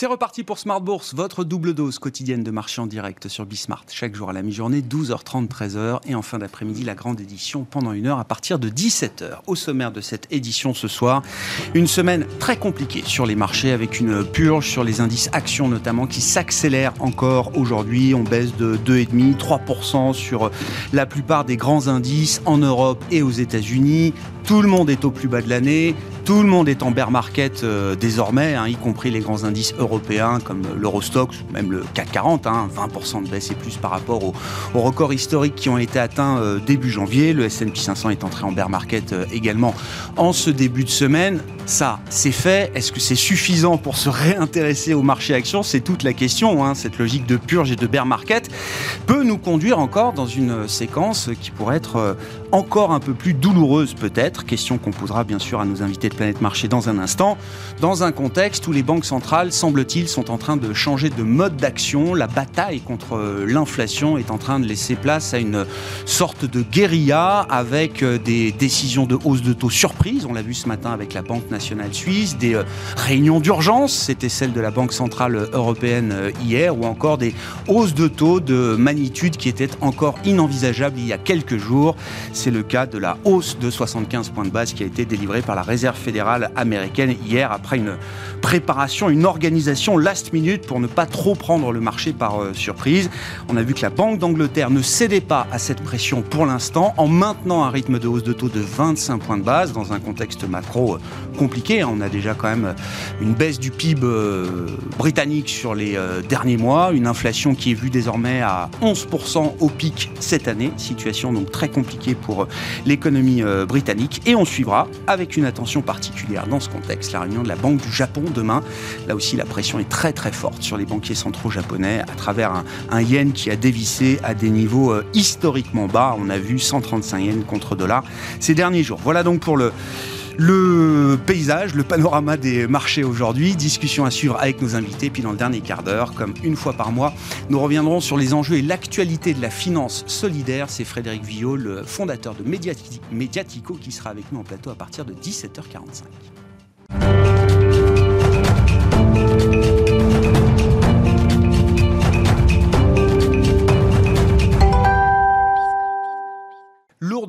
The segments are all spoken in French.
C'est reparti pour Smart Bourse, votre double dose quotidienne de marché en direct sur Bismart. Chaque jour à la mi-journée, 12h30, 13h. Et en fin d'après-midi, la grande édition pendant une heure à partir de 17h. Au sommaire de cette édition ce soir, une semaine très compliquée sur les marchés avec une purge sur les indices actions notamment qui s'accélère encore aujourd'hui. On baisse de 2,5, 3% sur la plupart des grands indices en Europe et aux États-Unis. Tout le monde est au plus bas de l'année. Tout le monde est en bear market euh, désormais, hein, y compris les grands indices européens comme l'Eurostox, même le CAC 40, 20% hein, de baisse et plus par rapport aux, records historiques qui ont été atteints euh, début janvier. Le S&P 500 est entré en bear market euh, également en ce début de semaine. Ça, c'est fait. Est-ce que c'est suffisant pour se réintéresser au marché actions C'est toute la question. Hein. Cette logique de purge et de bear market peut nous conduire encore dans une séquence qui pourrait être encore un peu plus douloureuse peut-être. Question qu'on posera bien sûr à nos invités de Planète Marché dans un instant. Dans un contexte où les banques centrales, semble-t-il, sont en train de changer de mode d'action. La bataille contre euh, l'inflation est en train de laisser place à une sorte de guérilla avec euh, des décisions de hausse de taux surprise. On l'a vu ce matin avec la Banque nationale suisse, des euh, réunions d'urgence, c'était celle de la Banque centrale européenne hier, ou encore des hausses de taux de magnitude qui étaient encore inenvisageables il y a quelques jours. C'est le cas de la hausse de 75 points de base qui a été délivrée par la Réserve fédérale américaine hier après une préparation, une organisation last minute pour ne pas trop prendre le marché par euh, surprise. On a vu que la Banque d'Angleterre ne cédait pas à cette pression pour l'instant en maintenant un rythme de hausse de taux de 25 points de base dans un contexte macro euh, compliqué. On a déjà quand même euh, une baisse du PIB britannique sur les derniers mois, une inflation qui est vue désormais à 11% au pic cette année, situation donc très compliquée pour l'économie britannique. Et on suivra avec une attention particulière dans ce contexte la réunion de la Banque du Japon demain. Là aussi, la pression est très très forte sur les banquiers centraux japonais à travers un, yen qui a dévissé à des niveaux euh, historiquement bas. On a vu 135 yens contre dollar ces derniers jours. Voilà donc pour le paysage, le panorama des marchés aujourd'hui. Discussion à suivre avec nos invités. Puis dans le dernier quart d'heure, comme une fois par mois, nous reviendrons sur les enjeux et l'actualité de la finance solidaire. C'est Frédéric Villot, le fondateur de Mediatico, qui sera avec nous en plateau à partir de 17h45.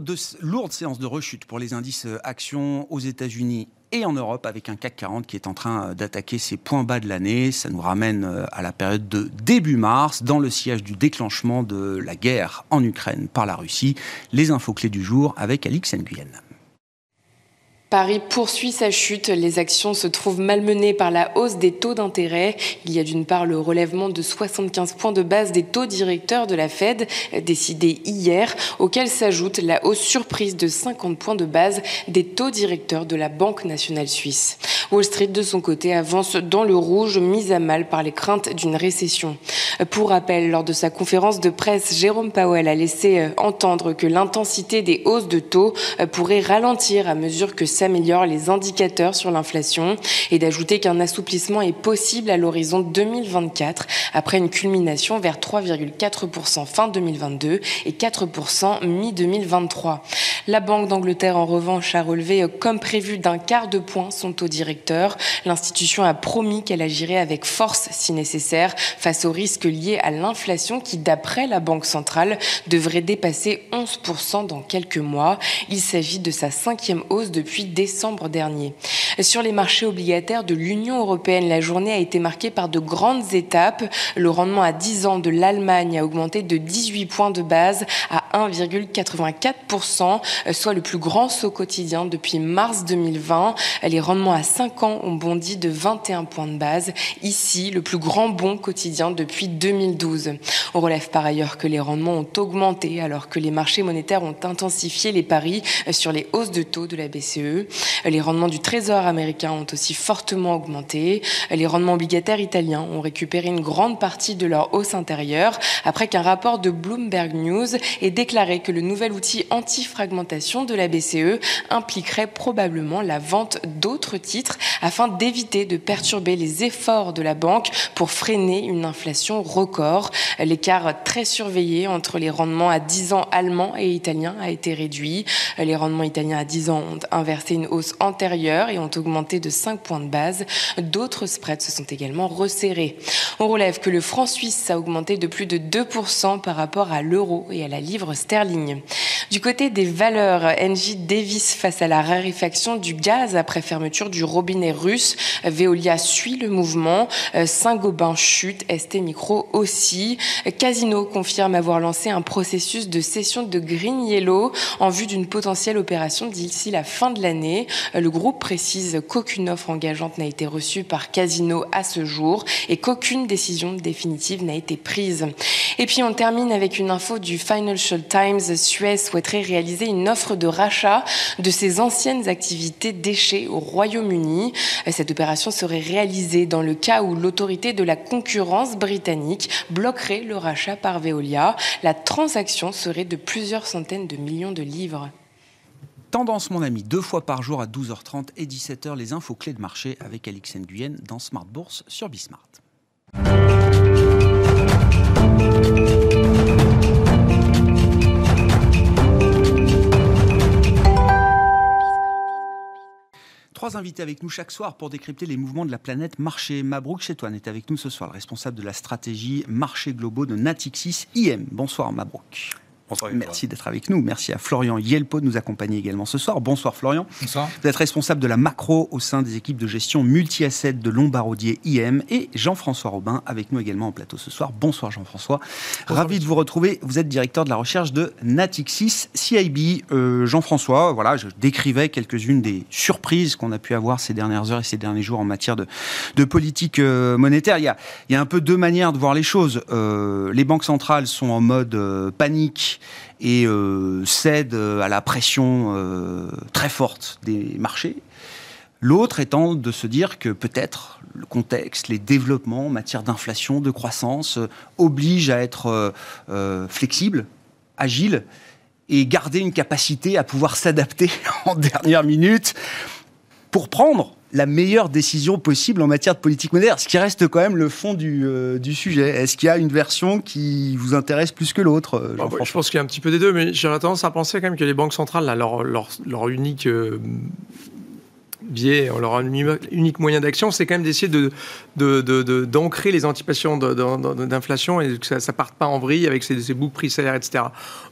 Lourde, lourde séance de rechute pour les indices euh, actions aux États-Unis et en Europe avec un CAC 40 qui est en train euh, d'attaquer ses points bas de l'année. Ça nous ramène euh, à la période de début mars, dans le siège du déclenchement de la guerre en Ukraine par la Russie. Les infos clés du jour avec Alix Nguyen. Paris poursuit sa chute. Les actions se trouvent malmenées par la hausse des taux d'intérêt. Il y a d'une part le relèvement de 75 points de base des taux directeurs de la Fed, décidé hier, auquel s'ajoute la hausse surprise de 50 points de base des taux directeurs de la Banque nationale suisse. Wall Street, de son côté, avance dans le rouge, mise à mal par les craintes d'une récession. Pour rappel, lors de sa conférence de presse, Jérôme Powell a laissé entendre que l'intensité des hausses de taux pourrait ralentir à mesure que s'améliorent les indicateurs sur l'inflation et d'ajouter qu'un assouplissement est possible à l'horizon 2024 après une culmination vers 3,4% fin 2022 et 4% mi-2023. La Banque d'Angleterre, en revanche, a relevé comme prévu d'un quart de point son taux directeur. L'institution a promis qu'elle agirait avec force si nécessaire face aux risques liés à l'inflation qui, d'après la Banque centrale, devrait dépasser 11% dans quelques mois. Il s'agit de sa cinquième hausse depuis décembre dernier. Sur les marchés obligataires de l'Union européenne, la journée a été marquée par de grandes étapes. Le rendement à 10 ans de l'Allemagne a augmenté de 18 points de base à 1,84%, soit le plus grand saut quotidien depuis mars 2020. Les rendements à 5 ans ont bondi de 21 points de base. Ici, le plus grand bond quotidien depuis 2012. On relève par ailleurs que les rendements ont augmenté alors que les marchés monétaires ont intensifié les paris sur les hausses de taux de la BCE. Les rendements du Trésor américain ont aussi fortement augmenté. Les rendements obligataires italiens ont récupéré une grande partie de leur hausse intérieure après qu'un rapport de Bloomberg News ait déclaré que le nouvel outil anti augmentation de la BCE impliquerait probablement la vente d'autres titres afin d'éviter de perturber les efforts de la banque pour freiner une inflation record. L'écart très surveillé entre les rendements à 10 ans allemands et italiens a été réduit. Les rendements italiens à 10 ans ont inversé une hausse antérieure et ont augmenté de 5 points de base. D'autres spreads se sont également resserrés. On relève que le franc suisse a augmenté de plus de 2% par rapport à l'euro et à la livre sterling. Du côté des valeurs, Engie dévisse face à la raréfaction du gaz après fermeture du robinet russe. Veolia suit le mouvement. Saint-Gobain chute, ST Micro aussi. Casino confirme avoir lancé un processus de cession de Green Yellow en vue d'une potentielle opération d'ici la fin de l'année. Le groupe précise qu'aucune offre engageante n'a été reçue par Casino à ce jour et qu'aucune décision définitive n'a été prise. Et puis on termine avec une info du Financial Times. Suez souhaiterait réaliser une offre de rachat de ses anciennes activités déchets au Royaume-Uni. Cette opération serait réalisée dans le cas où l'autorité de la concurrence britannique bloquerait le rachat par Veolia. La transaction serait de plusieurs centaines de millions de livres. Tendance, mon ami, deux fois par jour à 12h30 et 17h, les infos clés de marché avec Alix Nguyen dans Smart Bourse sur Bismart. Trois invités avec nous chaque soir pour décrypter les mouvements de la planète marché. Mabrouk Chetouane est avec nous ce soir, le responsable de la stratégie marché globaux de Natixis IM. Bonsoir Mabrouk. Merci d'être avec nous. Merci à Florian Yelpo de nous accompagner également ce soir. Bonsoir Florian. Bonsoir. Vous êtes responsable de la macro au sein des équipes de gestion multi-assets de Lombardier IM et Jean-François Robin avec nous également en plateau ce soir. Bonsoir Jean-François. Ravi de vous retrouver. Vous êtes directeur de la recherche de Natixis CIB. Euh, Jean-François, voilà, je décrivais quelques-unes des surprises qu'on a pu avoir ces dernières heures et ces derniers jours en matière de, de politique euh, monétaire. Il y, a, il y, a, un peu deux manières de voir les choses. Euh, les banques centrales sont en mode euh, et euh, cède à la pression euh, très forte des marchés. L'autre étant de se dire que peut-être le contexte, les développements en matière d'inflation, de croissance, euh, obligent à être euh, flexible, agile et garder une capacité à pouvoir s'adapter en dernière minute pour prendre la meilleure décision possible en matière de politique monétaire, ce qui reste quand même le fond du, euh, du sujet. Est-ce qu'il y a une version qui vous intéresse plus que l'autre euh, bah, Je pense qu'il y a un petit peu des deux, mais j'aurais tendance à penser quand même que les banques centrales, là, leur, leur, leur, unique euh, biais, leur unique moyen d'action, c'est quand même d'essayer de, d'ancrer les anticipations d'inflation et que ça ne parte pas en vrille avec ces, ces boucles prix salaires, etc.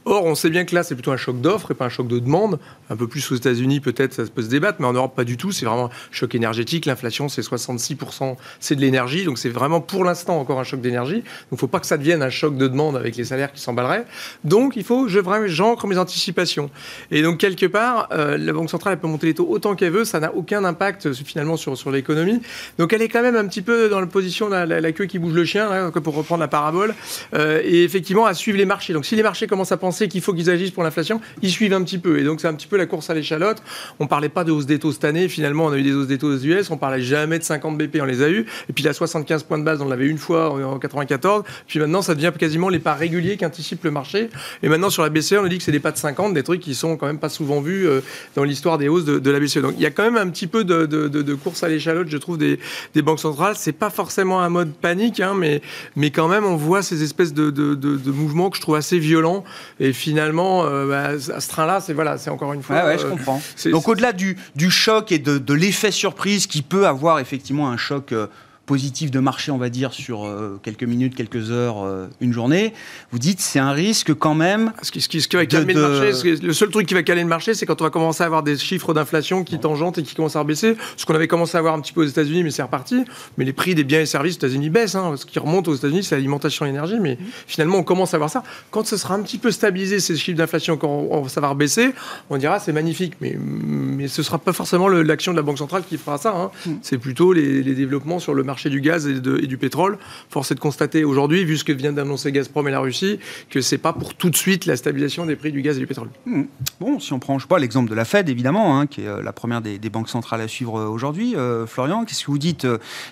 Or, on sait bien que là, c'est plutôt un choc d'offres et pas un choc de demande. Un peu plus aux États-Unis, peut-être, ça peut se débattre, mais en Europe, pas du tout. C'est vraiment un choc énergétique. L'inflation, c'est 66%, c'est de l'énergie. Donc, c'est vraiment pour l'instant encore un choc d'énergie. Donc, il ne faut pas que ça devienne un choc de demande avec les salaires qui s'emballeraient. Donc, il faut, je vraiment, j'ancre mes anticipations. Et donc, quelque part, euh, la Banque centrale, elle peut monter les taux autant qu'elle veut. Ça n'a aucun impact finalement sur, l'économie. Donc, elle est quand même un petit peu dans la position, la, la, queue qui bouge le chien, là, pour reprendre la parabole. Euh, et effectivement, à suivre les marchés. Donc, si les marchés commencent à penser qu'il faut qu'ils agissent pour l'inflation, ils suivent un petit peu. Et donc, c'est un petit peu la course à l'échalote. On parlait pas de hausse des taux cette année. Finalement, on a eu des hausses des taux aux US. On parlait jamais de 50 BP, on les a eu. Et puis, la 75 points de base, on l'avait une fois en 94. Puis maintenant, ça devient quasiment les pas réguliers qu'anticipe le marché. Et maintenant, sur la BCE, on nous dit que c'est des pas de 50, des trucs qui sont quand même pas souvent vus euh, dans l'histoire des hausses de, de, la BCE. Donc, il y a quand même un petit peu de, de, de course à l'échalote, je trouve, des, des banques centrales. C'est pas forcément un mode panique, hein, mais, mais quand même, on voit ces espèces de, mouvements que je trouve assez violents. Et finalement, euh, bah, à ce train-là, c'est voilà, c'est encore une fois. Ouais, je euh, comprends. Donc au-delà du, du, choc et de, de l'effet surprise qui peut avoir effectivement un choc. Euh, positif de marché, on va dire, sur euh, quelques minutes, quelques heures, euh, une journée, vous dites c'est un risque quand même. Ce qui, ce qui, ce qui va calmer de, le marché, le seul truc qui va calmer le marché, c'est quand on va commencer à avoir des chiffres d'inflation qui tangentent et qui commencent à baisser. Ce qu'on avait commencé à voir un petit peu aux États-Unis, mais c'est reparti. Mais les prix des biens et services aux États-Unis baissent. Hein. Ce qui remonte aux États-Unis, c'est l'alimentation et l'énergie. Mais finalement, on commence à voir ça. Quand ce sera un petit peu stabilisé, ces chiffres d'inflation, quand on, ça va rebaisser, on dira c'est magnifique. Mais, mais ce sera pas forcément l'action de la Banque centrale qui fera ça. Hein. Mm. C'est plutôt les, les développements sur le marché du gaz et du pétrole. Force est de constater aujourd'hui, vu ce que vient d'annoncer Gazprom et la Russie, que c'est pas pour tout de suite la stabilisation des prix du gaz et du pétrole. Mmh. Bon, si on prend, je pas, l'exemple de la Fed, évidemment, hein, qui est la première des, banques centrales à suivre aujourd'hui. Euh, Florian, qu'est-ce que vous dites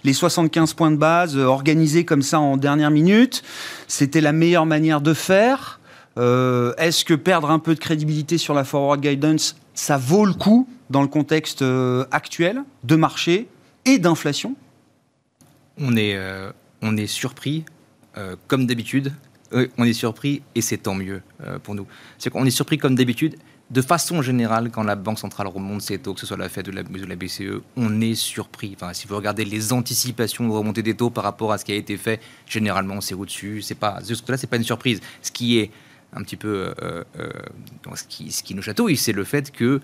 Les 75 points de base euh, organisés comme ça en dernière minute, c'était la meilleure manière de faire? Euh, est-ce que perdre un peu de crédibilité sur la forward guidance, ça vaut le coup dans le contexte euh, actuel de marché et d'inflation? On est, on est surpris, comme d'habitude. on est surpris et c'est tant mieux pour nous. C'est qu'on est surpris comme d'habitude de façon générale, quand la Banque centrale remonte ses taux, que ce soit la Fed ou la, BCE, on est surpris. Enfin, si vous regardez les anticipations de remontée des taux par rapport à ce qui a été fait, généralement c'est au-dessus. C'est pas jusque-là, c'est pas une surprise. Ce qui est un petit peu, euh, euh, ce, ce qui nous chatouille, c'est le fait que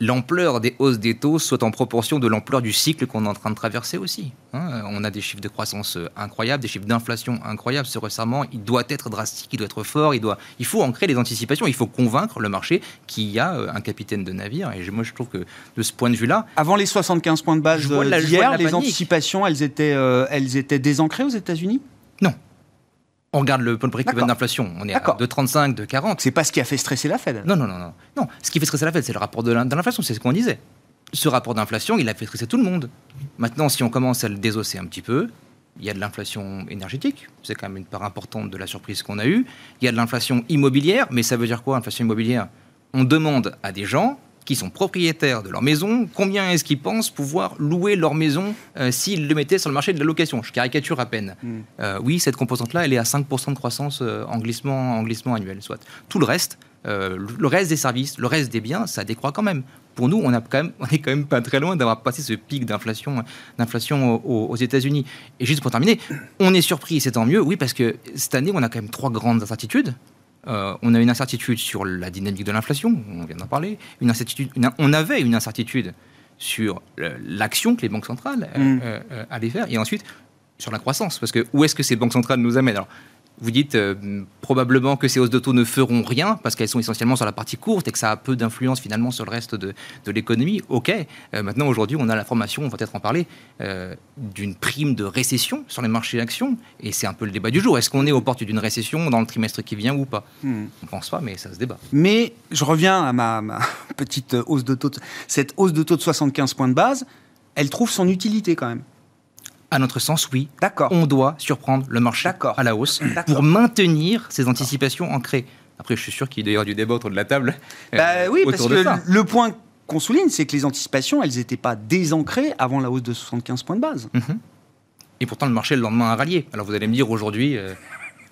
l'ampleur des hausses des taux soit en proportion de l'ampleur du cycle qu'on est en train de traverser aussi. Hein. on a des chiffres de croissance euh, incroyables, des chiffres d'inflation incroyables. Ce resserrement, il doit être drastique, il doit être fort, il, doit, il faut ancrer les anticipations, il faut convaincre le marché qu'il y a euh, un capitaine de navire. Et moi, je trouve que de ce point de vue-là... Avant les 75 points de base d'hier, les anticipations, elles étaient, euh, elles étaient désancrées aux États-Unis? Non. On regarde le point break d'inflation, on est à de 35, de 40. C'est pas ce qui a fait stresser la Fed. Non, non, non, non. Non, ce qui fait stresser la Fed, c'est le rapport de l'inflation, c'est ce qu'on disait. Ce rapport d'inflation, il a fait stresser tout le monde. Maintenant, si on commence à le désosser un petit peu, il y a de l'inflation énergétique, c'est quand même une part importante de la surprise qu'on a eue. Il y a de l'inflation immobilière, mais ça veut dire quoi, inflation immobilière? On demande à des gens qui sont propriétaires de leur maison, combien est-ce qu'ils pensent pouvoir louer leur maison euh, s'ils le mettaient sur le marché de la location? Je caricature à peine. Hmm. Euh, oui, cette composante-là, elle est à 5% de croissance euh, en, glissement, en glissement annuel, soit. Tout le reste, le reste des services, le reste des biens, ça décroît quand même. Pour nous, on, a quand même, on est quand même pas très loin d'avoir passé ce pic d'inflation, d'inflation aux, aux États-Unis. Et juste pour terminer, on est surpris, c'est tant mieux, oui, parce que cette année, on a quand même trois grandes incertitudes. Euh, on a une incertitude sur la dynamique de l'inflation, on vient d'en parler. Une incertitude, on avait une incertitude sur l'action que les banques centrales euh, mm. euh, allaient faire, et ensuite sur la croissance. Parce que où est-ce que ces banques centrales nous amènent? Vous dites euh, probablement que ces hausses de taux ne feront rien parce qu'elles sont essentiellement sur la partie courte et que ça a peu d'influence finalement sur le reste de, l'économie. Ok, euh, maintenant aujourd'hui on a l'information, on va peut-être en parler, euh, d'une prime de récession sur les marchés d'actions et c'est un peu le débat du jour. Est-ce qu'on est aux portes d'une récession dans le trimestre qui vient ou pas? Hmm. On ne pense pas, mais ça se débat. Mais je reviens à ma, ma petite hausse de taux. Cette hausse de taux de 75 points de base, elle trouve son utilité quand même. À notre sens, oui. D'accord. On doit surprendre le marché à la hausse pour maintenir ces anticipations ancrées. Après, je suis sûr qu'il y a du débat autour de la table. Bah, euh, oui, parce que le point qu'on souligne, c'est que les anticipations, elles n'étaient pas désancrées avant la hausse de 75 points de base. Mhm. Et pourtant, le marché, le lendemain, a rallié. Alors, vous allez me dire aujourd'hui, euh,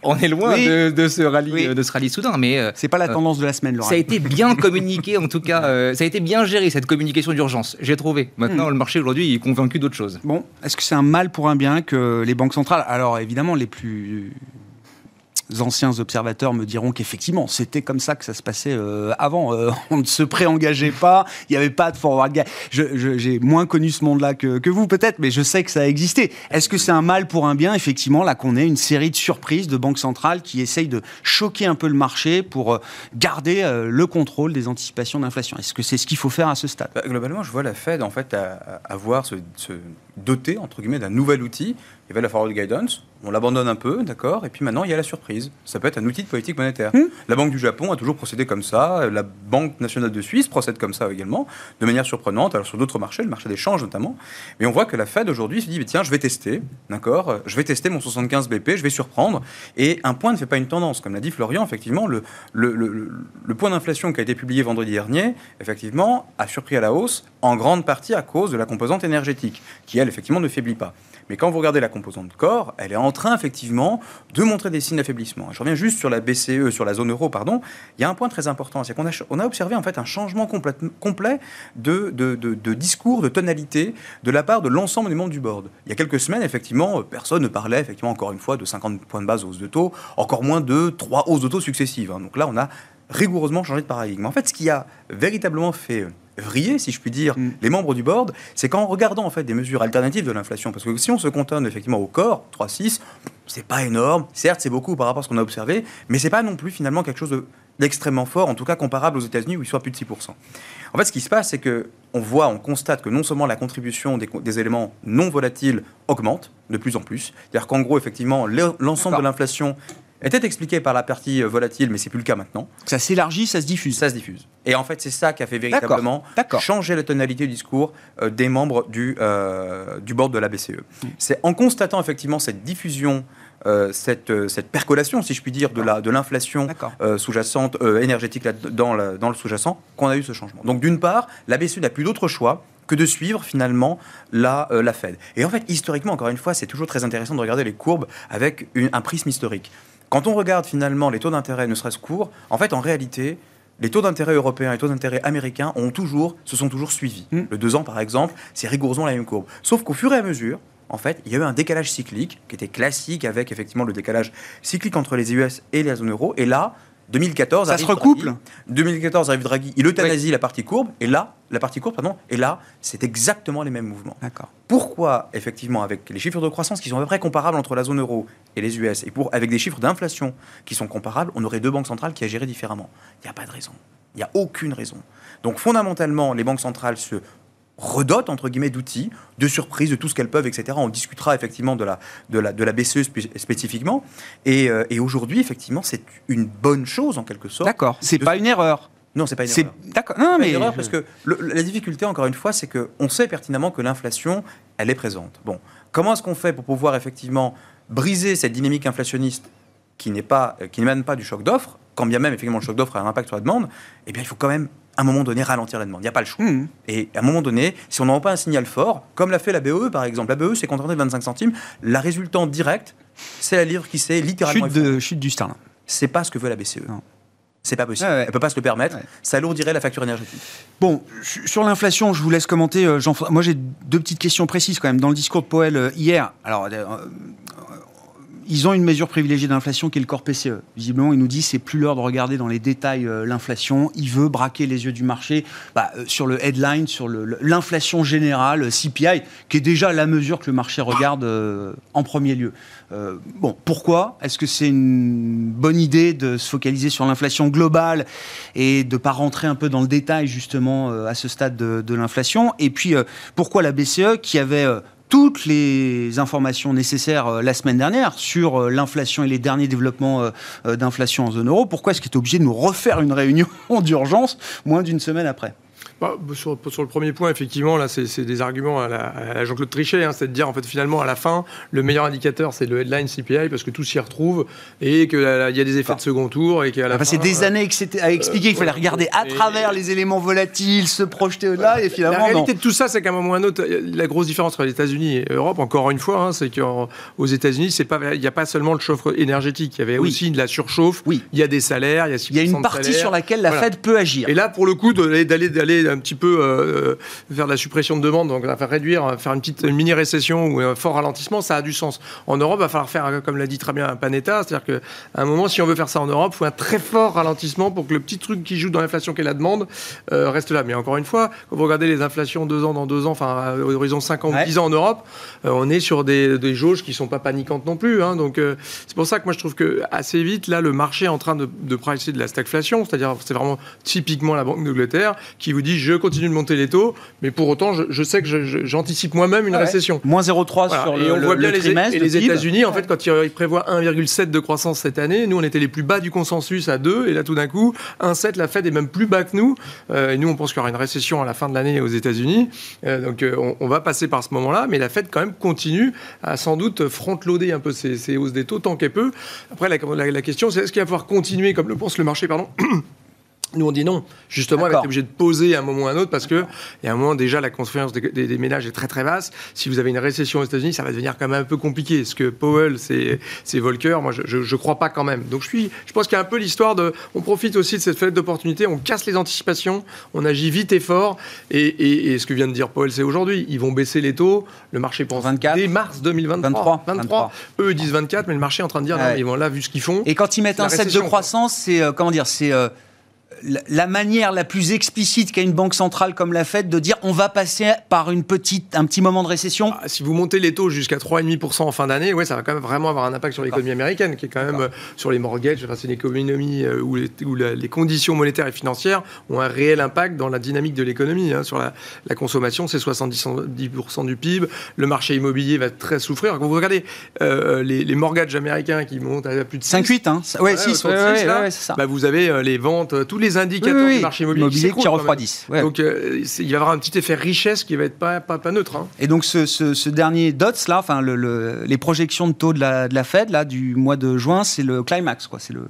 on est loin de, ce rallye, de ce rallye soudain, mais euh, c'est pas la tendance de la semaine. Ça a été bien communiqué, en tout cas, euh, ça a été bien géré cette communication d'urgence. J'ai trouvé. Maintenant, hmm. le marché aujourd'hui est convaincu d'autre chose. Bon, est-ce que c'est un mal pour un bien que les banques centrales, alors évidemment les plus anciens observateurs me diront qu'effectivement, c'était comme ça que ça se passait euh, avant. Euh, on ne se préengageait pas, il n'y avait pas de forward guide. J'ai moins connu ce monde-là que, que, vous, peut-être, mais je sais que ça a existé. Est-ce que c'est un mal pour un bien, effectivement, là qu'on ait une série de surprises de banques centrales qui essayent de choquer un peu le marché pour euh, garder le contrôle des anticipations d'inflation? Est-ce que c'est ce qu'il faut faire à ce stade? Bah, Globalement, je vois la Fed, en fait, avoir se, se doter, entre guillemets, d'un nouvel outil il y avait la forward guidance, on l'abandonne un peu, d'accord, et puis maintenant il y a la surprise. Ça peut être un outil de politique monétaire. Hmm. La Banque du Japon a toujours procédé comme ça, la Banque nationale de Suisse procède comme ça également, de manière surprenante, alors sur d'autres marchés, le marché d'échange notamment. Mais on voit que la Fed aujourd'hui se dit, tiens, je vais tester, d'accord, je vais tester mon 75 BP, je vais surprendre, et un point ne fait pas une tendance. Comme l'a dit Florian, effectivement, le, le, le, le point d'inflation qui a été publié vendredi dernier, effectivement, a surpris à la hausse, en grande partie à cause de la composante énergétique, qui elle, effectivement, ne faiblit pas. Mais quand vous regardez la composante corps, elle est en train effectivement de montrer des signes d'affaiblissement. Je reviens juste sur la BCE, sur la zone euro, pardon. Il y a un point très important, c'est qu'on a, observé en fait un changement complet de, de, discours, de tonalité de la part de l'ensemble des membres du board. Il y a quelques semaines, effectivement, personne ne parlait effectivement encore une fois de 50 points de base hausse de taux, encore moins de trois hausses de taux successives. Hein. Donc là, on a rigoureusement changé de paradigme. En fait, ce qui a véritablement fait vriller, si je puis dire, mm. les membres du board, c'est qu'en regardant en fait des mesures alternatives de l'inflation, parce que si on se contente effectivement au corps, 3,6, c'est pas énorme. Certes, c'est beaucoup par rapport à ce qu'on a observé, mais c'est pas non plus finalement quelque chose d'extrêmement fort, en tout cas comparable aux États-Unis où il soit plus de 6%. En fait, ce qui se passe, c'est que on voit, on constate que non seulement la contribution des, des éléments non volatiles augmente de plus en plus, c'est-à-dire qu'en gros, effectivement, l'ensemble de l'inflation était expliqué par la partie euh, volatile, mais c'est plus le cas maintenant. Ça s'élargit, ça se diffuse. Ça se diffuse. Et en fait, c'est ça qui a fait véritablement changer la tonalité du discours euh, des membres du, euh, du board de la BCE. Hmm. C'est en constatant effectivement cette diffusion euh, cette, euh, cette percolation, si je puis dire, de la de l'inflation euh, sous-jacente énergétique là, dans, le, dans le sous-jacent qu'on a eu ce changement. Donc d'une part, la BCE n'a plus d'autre choix que de suivre finalement la, la Fed. Et en fait, historiquement, encore une fois, c'est toujours très intéressant de regarder les courbes avec une- un prisme historique. Quand on regarde finalement les taux d'intérêt, ne serait-ce courts, en fait, en réalité, les taux d'intérêt européens et les taux d'intérêt américains ont toujours, se sont toujours suivis. Mm. Le 2 ans, par exemple, c'est rigoureusement la même courbe. Sauf qu'au fur et à mesure, en fait, il y a eu un décalage cyclique qui était classique avec effectivement le décalage cyclique entre les US et la zone euro. Et là, 2014 Ça arrive se recouple Draghi. 2014 arrive Draghi, il euthanasie la partie courbe, et là, la partie courbe, pardon, et là, c'est exactement les mêmes mouvements. D'accord. Pourquoi, effectivement, avec les chiffres de croissance qui sont à peu près comparables entre la zone euro et les US, et pour, avec des chiffres d'inflation qui sont comparables, on aurait deux banques centrales qui agiraient différemment Il n'y a pas de raison. Il n'y a aucune raison. Donc, fondamentalement, les banques centrales se redotent, entre guillemets, d'outils, de surprises, de tout ce qu'elles peuvent, etc. On discutera effectivement de la, de la, de la BCE spé- spécifiquement. Et, euh, et aujourd'hui, effectivement, c'est une bonne chose, en quelque sorte. D'accord. C'est pas une erreur. Non, c'est pas une erreur. d'accord. Non, mais une erreur parce que le- la difficulté, encore une fois, c'est que on sait pertinemment que l'inflation, elle est présente. Bon, comment est-ce qu'on fait pour pouvoir effectivement briser cette dynamique inflationniste qui n'est pas, euh, qui n'émane pas du choc d'offre, quand bien même effectivement le choc d'offre a un impact sur la demande? Eh bien, il faut quand même à un moment donné ralentir la demande. Il n'y a pas le choix. Hmm. Et à un moment donné, si on n'envoie pas un signal fort, comme l'a fait la BE par exemple, la BE s'est contentée de 25 centimes, la résultante directe, c'est la livre qui s'est littéralement chute de chute du sterling. c'est pas ce que veut la BCE. Non. C'est pas possible. Ouais, ouais. Elle peut pas se le permettre. Ouais. Ça alourdirait la facture énergétique. Bon, su- sur l'inflation, je vous laisse commenter. euh, Jean Moi, j'ai deux petites questions précises quand même. Dans le discours de Powell euh, hier, alors, euh, ils ont une mesure privilégiée d'inflation qui est le corps PCE. Visiblement, il nous dit c'est plus l'heure de regarder dans les détails euh, l'inflation. Il veut braquer les yeux du marché bah, euh, sur le headline, sur l'inflation générale, euh, CPI, qui est déjà la mesure que le marché regarde en premier lieu. Bon, pourquoi? Est-ce que c'est une bonne idée de se focaliser sur l'inflation globale et de pas rentrer un peu dans le détail justement à ce stade de, l'inflation? Et puis, pourquoi la BCE, qui avait toutes les informations nécessaires euh, la semaine dernière sur euh, l'inflation et les derniers développements euh, d'inflation en zone euro, pourquoi est-ce qu'elle est obligée de nous refaire une réunion d'urgence moins d'une semaine après? Bah, sur, sur le premier point, effectivement, là, c'est des arguments à la, à la Jean-Claude Trichet, hein, c'est de dire, en fait, finalement, à la fin, le meilleur indicateur, c'est le headline CPI, parce que tout s'y retrouve, et qu'il y a des effets de second tour, et qu'à la Enfin, fin, C'est des euh, années à expliquer, il fallait ouais. regarder à travers les éléments volatiles, se projeter au-delà, et La finalement, non. réalité de tout ça, c'est qu'à un moment ou à un autre, la grosse différence entre les États-Unis et l'Europe, encore une fois, hein, c'est qu'aux États-Unis, il n'y a pas seulement le chauffe énergétique, il y avait Oui. aussi de la surchauffe, Oui. il y a des salaires, il y a 6% Il y a une partie sur laquelle la Voilà. Fed peut agir. Et là, pour le coup, d'aller un petit peu euh, faire de la suppression de demande, donc enfin, réduire, faire une petite mini récession ou un fort ralentissement, ça a du sens. En Europe, il va falloir faire, comme l'a dit très bien Panetta, c'est-à-dire qu'à un moment, si on veut faire ça en Europe, il faut un très fort ralentissement pour que le petit truc qui joue dans l'inflation qu'est la demande euh, reste là. Mais encore une fois, quand vous regardez les inflations deux ans dans deux ans, enfin à horizon 5 ans Ouais. ou 10 ans en Europe, euh, on est sur des, des jauges qui sont pas paniquantes non plus. hein. donc euh, c'est pour ça que moi je trouve que assez vite là le marché est en train de, de pricer de la stagflation, c'est-à-dire c'est vraiment typiquement la Banque d'Angleterre qui vous dit je continue de monter les taux, mais pour autant je, je sais que j'anticipe moi-même une ouais. récession. Moins 0,3 Voilà. sur et le, on le- voit bien le les, et le les. États-Unis, en fait, quand ils prévoient 1,7 de croissance cette année, nous on était les plus bas du consensus à 2, et là tout d'un coup, 1,7, la Fed est même plus bas que nous. Euh, et nous, on pense qu'il y aura une récession à la fin de l'année aux États-Unis. Euh, donc euh, on, on va passer par ce moment-là, mais la Fed quand même continue à sans doute front-loader un peu ces, ces hausses des taux tant qu'elle peut. Après, la, la- la question, c'est est-ce qu'il va falloir continuer, comme le pense le marché, pardon Nous, on dit non. Justement, elle va être obligée de poser à un moment ou à un autre parce que, il y a un moment, déjà, la confiance des, des- des ménages est très très basse. Si vous avez une récession aux États-Unis, ça va devenir quand même un peu compliqué. Ce que Powell, c'est Volcker, moi, je, je crois pas quand même. Donc, je, suis, je pense qu'il y a un peu l'histoire de. On profite aussi de cette fenêtre d'opportunité, on casse les anticipations, on agit vite et fort. Et, et- et ce que vient de dire Powell, c'est aujourd'hui. Ils vont baisser les taux. Le marché pense 24. dès mars 2023. 23. 23. Eux, ils disent 24, mais le marché est en train de dire, Ouais. non, ils vont là, vu ce qu'ils font. Et quand ils mettent un set de récession, quoi. croissance, c'est euh, comment dire, c'est euh, la, manière la plus explicite qu'a une banque centrale comme la Fed de dire on va passer par une petite, un petit moment de récession. Ah, si vous montez les taux jusqu'à 3,5% en fin d'année, ouais, ça va quand même vraiment avoir un impact sur l'économie américaine, qui est quand même euh, sur les mortgages. Enfin, c'est une économie euh, où, les, où la- les conditions monétaires et financières ont un réel impact dans la dynamique de l'économie. hein. Sur la, la consommation, c'est 70% du PIB. Le marché immobilier va très souffrir. Quand vous regardez euh, les, les mortgages américains qui montent à plus de 6, 5-8, hein. Ouais, Ouais, 6, autour de ouais, là, bah, vous avez les ventes, tous les les indicateurs Oui, oui, du marché immobilier, qui s'écroulent qui même. refroidissent. Ouais. Donc euh, il va y avoir un petit effet richesse qui va être pas, pas, pas neutre. hein. Et donc ce, ce- ce dernier DOTS là, enfin le- le- les projections de taux de la, de la Fed là du mois de juin, c'est le climax quoi. C'est le.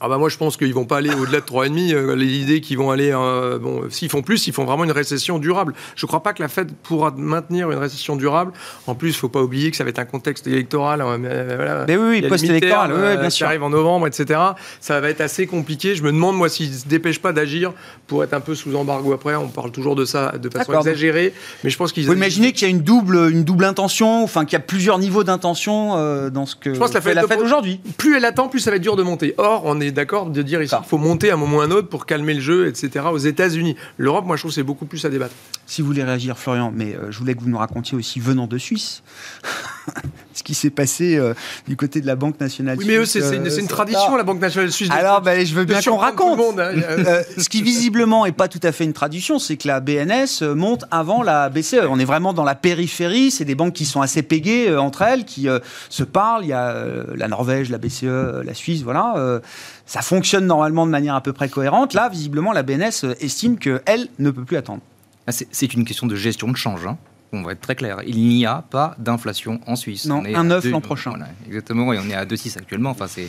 Ah bah moi je pense qu'ils vont pas aller au-delà de 3,5. Euh, L'idée qu'ils vont aller, euh, bon, s'ils font plus, ils font vraiment une récession durable. Je crois pas que la Fed pourra maintenir une récession durable. En plus, il faut pas oublier que ça va être un contexte électoral. hein, euh, voilà. Mais oui, oui, post-électoral, midterm, oui, euh, bien qui sûr. arrive en novembre, etc. Ça va être assez compliqué. Je me demande, moi, s'ils se dépêchent pas d'agir pour être un peu sous embargo après. On parle toujours de ça de façon exagérée, mais je pense qu'ils. Vous imaginez qu'il y a une double, une double intention, enfin qu'il y a plusieurs niveaux d'intention euh, dans ce que Je pense que la fait Fed- Fed aujourd'hui. plus elle attend, plus ça va être dur de monter. Or, on est d'accord de dire ici qu'il faut monter à un moment ou à un autre pour calmer le jeu, etc. Aux États-Unis, l'Europe, moi, je trouve que c'est beaucoup plus à débattre. Si vous voulez réagir, Florian, mais euh, je voulais que vous nous racontiez aussi venant de Suisse ce qui s'est passé euh, du côté de la Banque nationale. Oui, mais eux, c'est une, euh, une tradition, la Banque nationale suisse. Alors, ben, je veux bien qu'on raconte. le monde, hein. Euh, ce qui visiblement est pas tout à fait une tradition, c'est que la BNS monte avant la BCE. On est vraiment dans la périphérie. C'est des banques qui sont assez pégées euh, entre elles, qui euh, se parlent. Il y a euh, la Norvège, la BCE, la Suisse, voilà. Euh, ça fonctionne normalement de manière à peu près cohérente. Là, visiblement, la BNS estime qu'elle ne peut plus attendre. Ah, C'est c'est une question de gestion de change. hein. On va être très clair. Il n'y a pas d'inflation en Suisse. Non, On est un à neuf deux- l'an prochain. voilà, exactement, et on est à 2,6 actuellement. Enfin, c'est.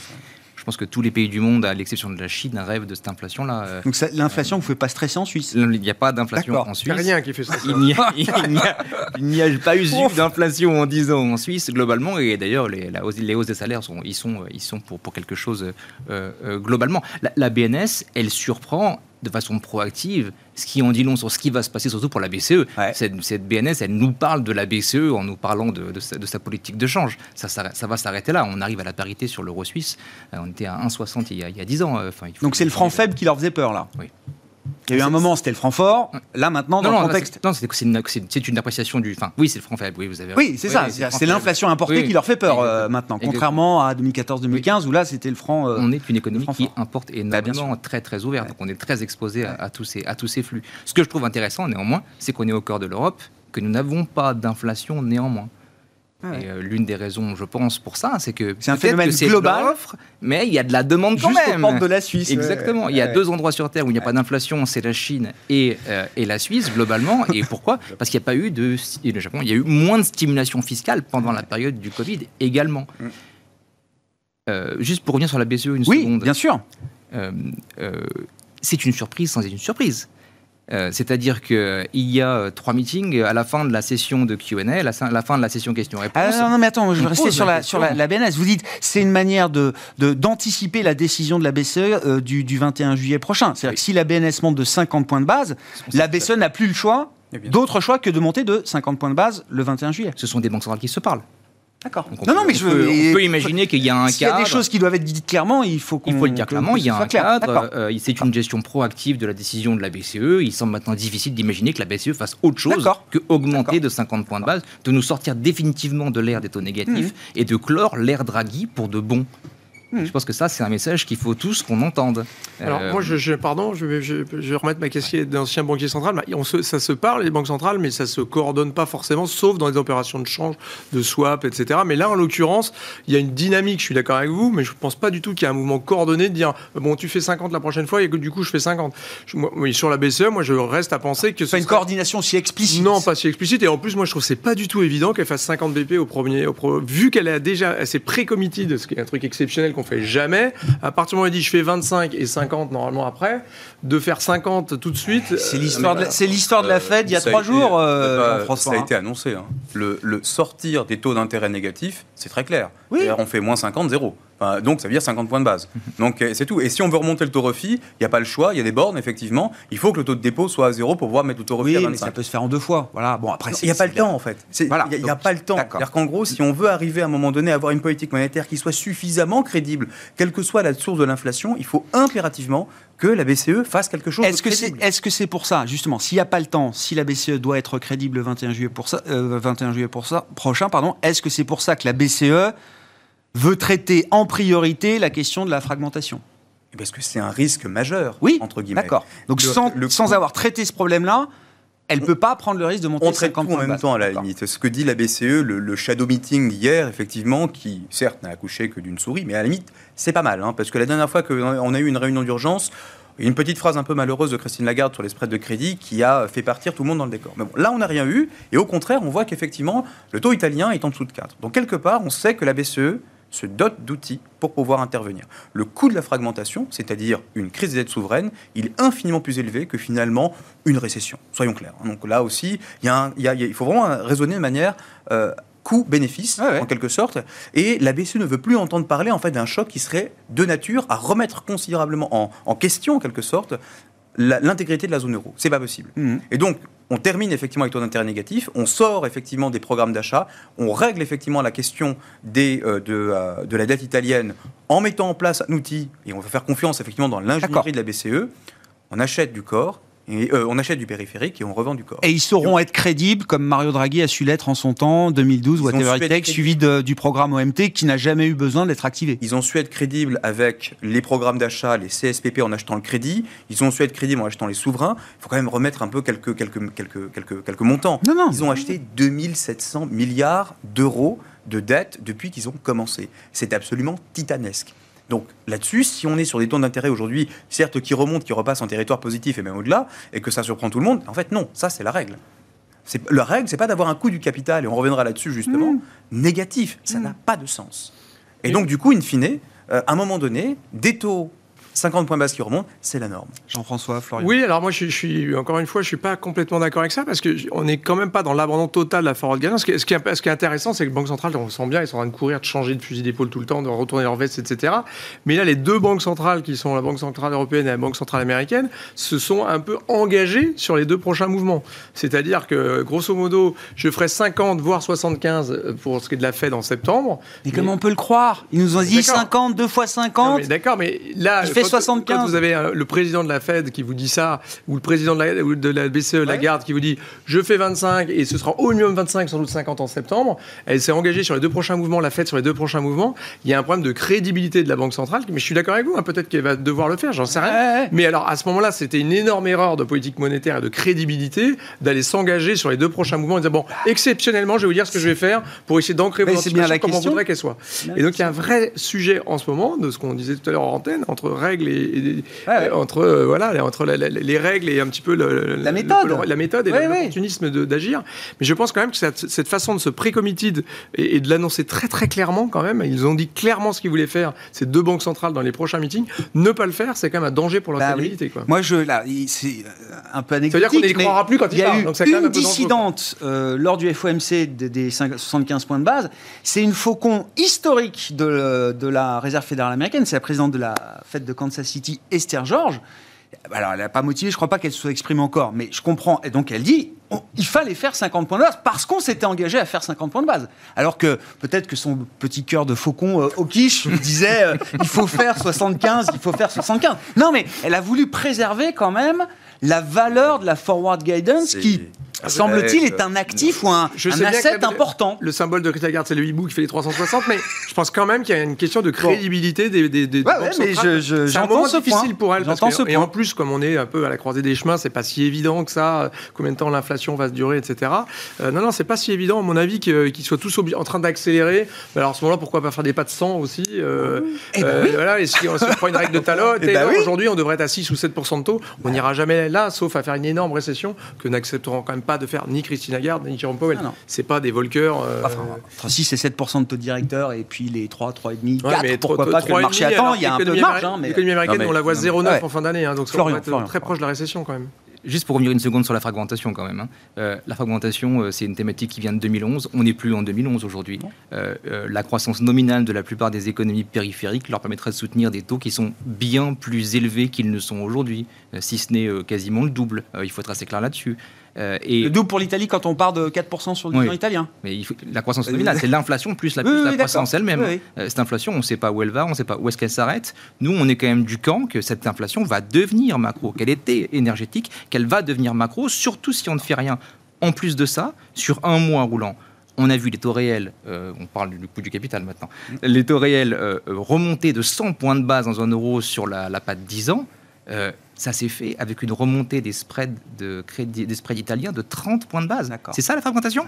Je pense que tous les pays du monde, à l'exception de la Chine, rêvent de cette inflation-là. Euh, Donc ça- l'inflation, vous ne pouvez pas stresser en Suisse? Il n'y a pas d'inflation D'accord. en Il n'y a Suisse. rien qui fait ça. Il n'y a, il n'y a- il n'y a pas eu d'inflation en 10 ans en Suisse globalement et d'ailleurs les, la hausse- les hausses des salaires sont, ils sont, ils sont pour, pour quelque chose euh, euh, globalement. La, la BNS, elle surprend de façon proactive, ce qui en dit long sur ce qui va se passer surtout pour la BCE. Ouais. Cette, cette BNS, elle nous parle de la BCE en nous parlant de, de sa, de sa politique de change. Ça, va s'arrêter là. On arrive à la parité sur l'euro suisse. Euh, on était à 1,60 il, y a- il y a 10 ans. euh, Enfin, il faut- Donc c'est le franc faible qui leur faisait peur, là. Oui. Il y a eu un moment, c'était le franc fort. Là, maintenant, dans Non, le contexte. non, c'est une, appréciation du. Enfin, oui, c'est le franc faible. Oui, vous avez. Oui, c'est ça. C'est l'inflation importée Oui, qui leur fait peur euh, maintenant, Exactement. contrairement à 2014-2015 où là c'était le franc. euh, On est une économie qui fort. importe Bah, énormément, très très ouverte. Donc on est très exposé à, à tous ces, à tous ces flux. Ce que je trouve intéressant néanmoins, c'est qu'on est au cœur de l'Europe, que nous n'avons pas d'inflation néanmoins. Ah ouais. Et euh, l'une des raisons, je pense, pour ça, c'est que C'est un peut-être phénomène que c'est de global. l'offre, mais il y a de la demande quand juste aux même. portes de la Suisse. Exactement. ouais. Il y a Ouais. deux endroits sur Terre où il n'y a pas d'inflation, c'est la Chine et, euh, et la Suisse globalement. et pourquoi? Parce qu'il n'y a pas eu de et le Japon. Il y a eu moins de stimulation fiscale pendant la période du Covid également. Mm. Euh, juste pour revenir sur la BCE une Oui, seconde. bien sûr. Euh, euh, c'est une surprise sans être une surprise. Euh, C'est-à-dire qu'il y a euh, trois meetings à la fin de la session de Q&A, à la, fin- la fin de la session questions-réponses. Ah, non, non, mais attends, je vais rester sur la la, sur la, question. la BNS. Vous dites, c'est une manière de d'anticiper la décision de la BCE euh, du, du 21 juillet prochain. C'est-à-dire Oui. que si la BNS monte de 50 points de base, la BCE n'a plus le choix, Eh d'autre choix que de monter de 50 points de base le 21 juillet. Ce sont des banques centrales qui se parlent. D'accord. Non, peut- non, mais on je peut, on peut imaginer qu'il y a un S'il y a cadre. des choses qui doivent être dites clairement, il faut qu'on. Il faut le dire clairement, il y a un clair. cadre, euh, c'est une gestion proactive de la décision de la BCE. Il semble maintenant difficile d'imaginer que la BCE fasse autre chose que augmenter de 50 points de base, de nous sortir définitivement de l'ère des taux négatifs et de clore l'ère Draghi pour de bon. Mhm. Je pense que ça, c'est un message qu'il faut tous qu'on entende. Alors Euh, moi, je, je- pardon, je vais, je, je vais remettre ma casquette d'ancien banquier central. Bah, On se- ça se parle, les banques centrales, mais ça se coordonne pas forcément, sauf dans les opérations de change, de swap, etc. Mais là, en l'occurrence, il y a une dynamique, je suis d'accord avec vous, mais je pense pas du tout qu'il y ait un mouvement coordonné de dire, bon, tu fais 50 la prochaine fois et que du coup, je fais 50. Je- moi, oui, sur la BCE, moi, je reste à penser que C'est pas ce une coordination si explicite. non, pas si explicite. Et en plus, moi, je trouve que c'est pas du tout évident qu'elle fasse 50 BP au premier. Au pro- Vu qu'elle a déjà, elle s'est pré-committed, ce qui est un truc exceptionnel qu'on fait jamais. À partir du moment où elle dit je fais 25 et 50 normalement après, de faire 50 tout de suite. C'est euh, l'histoire de, la- de la Fed il y a trois jours, euh, Jean-François. Ça a hein. été annoncé. hein. Le, sortir des taux d'intérêt négatifs, c'est très clair. On fait moins 50, zéro. Donc ça veut dire 50 points de base. Donc euh, c'est tout. Et si on veut remonter le taux refi, il n'y a pas le choix, il y a des bornes, effectivement. Il faut que le taux de dépôt soit à zéro pour pouvoir mettre le taux refi à mais 25. ça peut se faire en deux fois. Voilà. Bon, après, Il n'y a pas le temps en fait. Il n'y a, pas le temps. C'est-à-dire qu'en gros, si on veut arriver à un moment donné à avoir une politique monétaire qui soit suffisamment crédible, quelle que soit la source de l'inflation, il faut impérativement que la BCE fasse quelque chose Est-ce que c'est crédible. est-ce que c'est pour ça justement s'il n'y a pas le temps si la BCE doit être crédible le 21 juillet pour ça euh, 21 juillet pour ça prochain pardon est-ce que c'est pour ça que la BCE veut traiter en priorité la question de la fragmentation? Parce que c'est un risque majeur, Oui, entre guillemets? d'accord. Donc Le- sans, le sans coût- avoir traité ce problème-là, elle ne peut pas prendre le risque de monter On traite 50 tout en même base. temps à la limite. Ce que dit la BCE, le, le shadow meeting d'hier, effectivement, qui certes n'a accouché que d'une souris, mais à la limite, c'est pas mal. hein, parce que la dernière fois qu'on a eu une réunion d'urgence, une petite phrase un peu malheureuse de Christine Lagarde sur les spreads de crédit qui a fait partir tout le monde dans le décor. Mais bon, là, on n'a rien eu. Et au contraire, on voit qu'effectivement, le taux italien est en dessous de 4. Donc, quelque part, on sait que la BCE se dote d'outils pour pouvoir intervenir. Le coût de la fragmentation, c'est-à-dire une crise des dettes souveraines, il est infiniment plus élevé que finalement une récession. Soyons clairs. Donc là aussi, il, y a un- il y a- faut vraiment raisonner de manière euh, coût-bénéfice, ouais. en quelque sorte. Et la BCE ne veut plus entendre parler en fait d'un choc qui serait de nature à remettre considérablement en, en question, en quelque sorte, l'intégrité de la zone euro. C'est pas possible. Mhm. Et donc, on termine effectivement avec taux d'intérêt négatif, on sort effectivement des programmes d'achat, on règle effectivement la question des, euh, de, euh, de la dette italienne en mettant en place un outil, et on va faire confiance effectivement dans l'ingénierie de la BCE, on achète du corps, et, euh, on achète du périphérique et on revend du corps. Et ils sauront être crédibles, comme Mario Draghi a su l'être en son temps, 2012, Ils whatever it takes, suivi de- du programme OMT qui n'a jamais eu besoin d'être activé. Ils ont su être crédibles avec les programmes d'achat, les CSPP en achetant le crédit. Ils ont su être crédibles en achetant les souverains. Il faut quand même remettre un peu quelques, quelques, quelques, quelques, quelques montants. Non, non. Ils ont acheté 2700 milliards d'euros de dettes depuis qu'ils ont commencé. C'est absolument titanesque. Donc là-dessus, si on est sur des taux d'intérêt aujourd'hui, certes qui remontent, qui repassent en territoire positif et même au-delà, et que ça surprend tout le monde, en fait non, ça c'est la règle. La règle, c'est pas d'avoir un coût du capital, et on reviendra là-dessus justement, Mmh. négatif. Ça n'a pas de sens. Et donc du coup, in fine, euh, à un moment donné, des taux 50 points base qui remontent, c'est la norme. Jean-François, Florian. Oui, alors moi, je, suis- je suis encore une fois, je suis pas complètement d'accord avec ça parce que j- on n'est quand même pas dans l'abandon total de la forward guidance. Ce qui est, ce qui est- ce qui est intéressant, c'est que les banques centrales, on sent bien, ils sont en train de courir, de changer de fusil d'épaule tout le temps, de retourner leur veste, etc. Mais là, les deux banques centrales, qui sont la Banque centrale européenne et la Banque centrale américaine, se sont un peu engagées sur les deux prochains mouvements. C'est-à-dire que, grosso modo, je ferai 50 voire 75 pour ce qui est de la Fed en septembre. Mais comment on peut le croire? Ils nous ont dit D'accord. 50, 2 fois Non, 50. mais D'accord, mais là, Il fait quand, 75. quand vous avez euh, le président de la Fed qui vous dit ça, ou le président de la, de la BCE, Lagarde, qui vous dit je fais 25 et ce sera au minimum 25, sans doute 50 en septembre, elle s'est engagée sur les deux prochains mouvements, la Fed sur les deux prochains mouvements. Il y a un problème de crédibilité de la Banque centrale, mais je suis d'accord avec vous, hein, peut-être qu'elle va devoir le faire, j'en sais rien. Ouais, ouais. Mais alors, à ce moment-là, c'était une énorme erreur de politique monétaire et de crédibilité d'aller s'engager sur les deux prochains mouvements et dire bon, exceptionnellement, je vais vous dire ce que je vais faire pour essayer d'ancrer vos anticipations comme on voudrait qu'elle soit. Et donc, il y a un vrai sujet en ce moment de ce qu'on disait tout à l'heure en antenne, entre règles et, et- Ouais, ouais. entre euh, voilà, entre la- la- les règles et un petit peu le- La méthode. le- la méthode et Ouais, l'opportunisme d'agir. Mais je pense quand même que cette, façon de se pré-committed et, et de l'annoncer très très clairement quand même, ils ont dit clairement ce qu'ils voulaient faire. Ces deux banques centrales dans les prochains meetings, ne pas le faire, c'est quand même un danger pour leur Bah oui. Moi, je, là, c'est euh, un peu Ça veut dire anecdotique. qu'on n'y croira plus quand il y a parlent, eu donc c'est quand même une un dissidente euh, lors du FOMC des, des 5 75 points de base. C'est une faucon historique de, de la Réserve fédérale américaine. C'est la présidente de la Fed de Kansas City, Esther George. Alors, elle n'a pas motivé, je crois pas qu'elle se soit exprimée encore, mais je comprends. Et donc, elle dit il fallait faire 50 points de base parce qu'on s'était engagé à faire 50 points de base. Alors que peut-être que son petit cœur de faucon euh, au quiche lui disait euh, il faut faire 75, il faut faire 75. Non, mais elle a voulu préserver quand même la valeur de la forward guidance qui, Ah, semble-t-il, est un actif ou un, Je un asset la- important. Le symbole de Lagarde, c'est le hibou qui fait les 360, mais je pense quand même qu'il y a une question de crédibilité des, des, des Ouais, banques ouais, mais je- je- c'est un j'entends moment ce difficile point. pour parce que- ce et point. en plus, comme on est un peu à la croisée des chemins, c'est pas si évident que ça. Combien de temps l'inflation va se durer, etc. Euh, non, non, c'est pas si évident, à mon avis, qu'ils soient tous en train d'accélérer. Mais alors, à ce moment-là, pourquoi pas faire des pas de 100 aussi euh, Eh ben euh, oui. Voilà, et si on, si on prend une règle de Talon, Eh ben oui. aujourd'hui, on devrait être à 6 ou 7% de taux. On n'ira jamais là, sauf à faire une énorme récession que n'accepteront quand même pas de faire ni Christine Lagarde, ni Jérôme Powell. Ah c'est pas des volqueurs. euh, Enfin, entre 6 et 7% de taux directeur et puis les 3, 3,5, 4, Ouais, mais pourquoi pas trop- que le marché attend, il y a un peu de marge. hein, mais... L'économie américaine, Non, mais- on la voit non, mais- 0,9 Ouais. en fin d'année, hein, donc ça Florian, va être Florian, très proche de la récession quand même. Juste pour revenir une seconde sur la fragmentation quand même. hein. Euh, la fragmentation, euh, c'est une thématique qui vient de 2011. On n'est plus en 2011 aujourd'hui. Euh, la croissance nominale de la plupart des économies périphériques leur permettrait de soutenir des taux qui sont bien plus élevés qu'ils ne sont aujourd'hui, si ce n'est quasiment le double. Il faut être assez clair là-dessus. Euh, et Le double pour l'Italie quand on part de 4% sur le Oui. bilan italien. mais il faut- la croissance Oui, nominale, oui. c'est l'inflation plus la, Oui, plus oui, la oui, croissance elle-même. Oui, Euh, cette inflation, on ne sait pas où elle va, on ne sait pas où est-ce qu'elle s'arrête. Nous, on est quand même du camp que cette inflation va devenir macro, qu'elle était énergétique, qu'elle va devenir macro, surtout si on ne fait rien. En plus de ça, sur un mois roulant, on a vu les taux réels, euh, on parle du coût du capital maintenant, les taux réels euh, euh, remonter de 100 points de base dans un euro sur la, la patte 10 ans. Euh, ça s'est fait avec une remontée des spreads, de crédit, des spreads italiens de 30 points de base. C'est ça la fragmentation?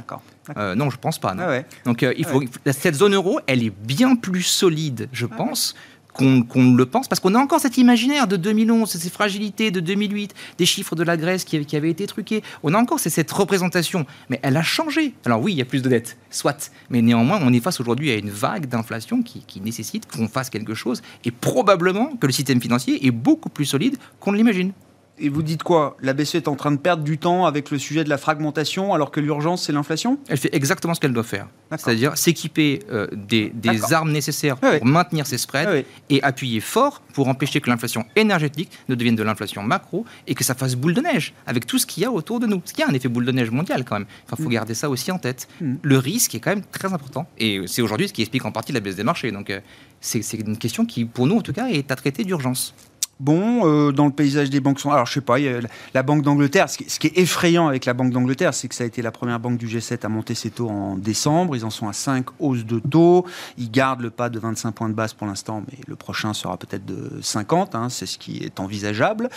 Euh, Non, je pense pas. non. Ah ouais. Donc euh, il faut, cette zone euro, elle est bien plus solide, je pense, qu'on le pense, parce qu'on a encore cet imaginaire de 2011, ces fragilités de 2008, des chiffres de la Grèce qui, avaient été truqués. On a encore cette représentation, mais elle a changé. Alors oui, il y a plus de dettes, soit, mais néanmoins, on est face aujourd'hui à une vague d'inflation qui, qui nécessite qu'on fasse quelque chose, et probablement que le système financier est beaucoup plus solide qu'on ne l'imagine. Et vous dites quoi? La BCE est en train de perdre du temps avec le sujet de la fragmentation, alors que l'urgence, c'est l'inflation? Elle fait exactement ce qu'elle doit faire. C'est-à-dire s'équiper euh, des, armes nécessaires Ah oui. pour maintenir ses spreads Ah oui. et appuyer fort pour empêcher que l'inflation énergétique ne devienne de l'inflation macro et que ça fasse boule de neige avec tout ce qu'il y a autour de nous. Parce qu'il y a un effet boule de neige mondial quand même. Il faut garder ça aussi en tête. Mm. Le risque est quand même très important. Et c'est aujourd'hui ce qui explique en partie la baisse des marchés. Donc euh, c'est une question qui, pour nous en tout cas, est à traiter d'urgence. Bon, euh, dans le paysage des banques centrales, alors je sais pas, il y a la- Banque d'Angleterre, ce qui, ce qui est effrayant avec la Banque d'Angleterre, c'est que ça a été la première banque du G7 à monter ses taux en décembre. Ils en sont à 5 hausses de taux. Ils gardent le pas de 25 points de base pour l'instant, mais le prochain sera peut-être de 50, hein, c'est ce qui est envisageable.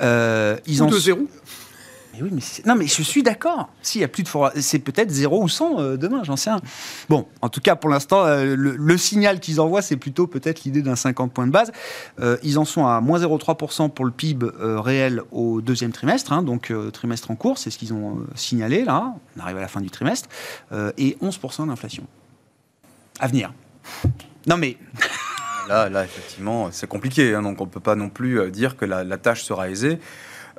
Euh, ils Ou en de zéro. Non, mais je suis d'accord. S'il y a plus de for- c'est peut-être 0 ou 100 euh, demain, j'en sais rien. Bon, en tout cas, pour l'instant, euh, le, signal qu'ils envoient, c'est plutôt peut-être l'idée d'un 50 points de base. Euh, ils en sont à moins 0,3% pour le PIB réel au deuxième trimestre, hein, donc trimestre en cours, c'est ce qu'ils ont signalé là. On arrive à la fin du trimestre, et 11% d'inflation. À venir. Non mais Là, effectivement, c'est compliqué. hein, donc, on ne peut pas non plus dire que la tâche sera aisée.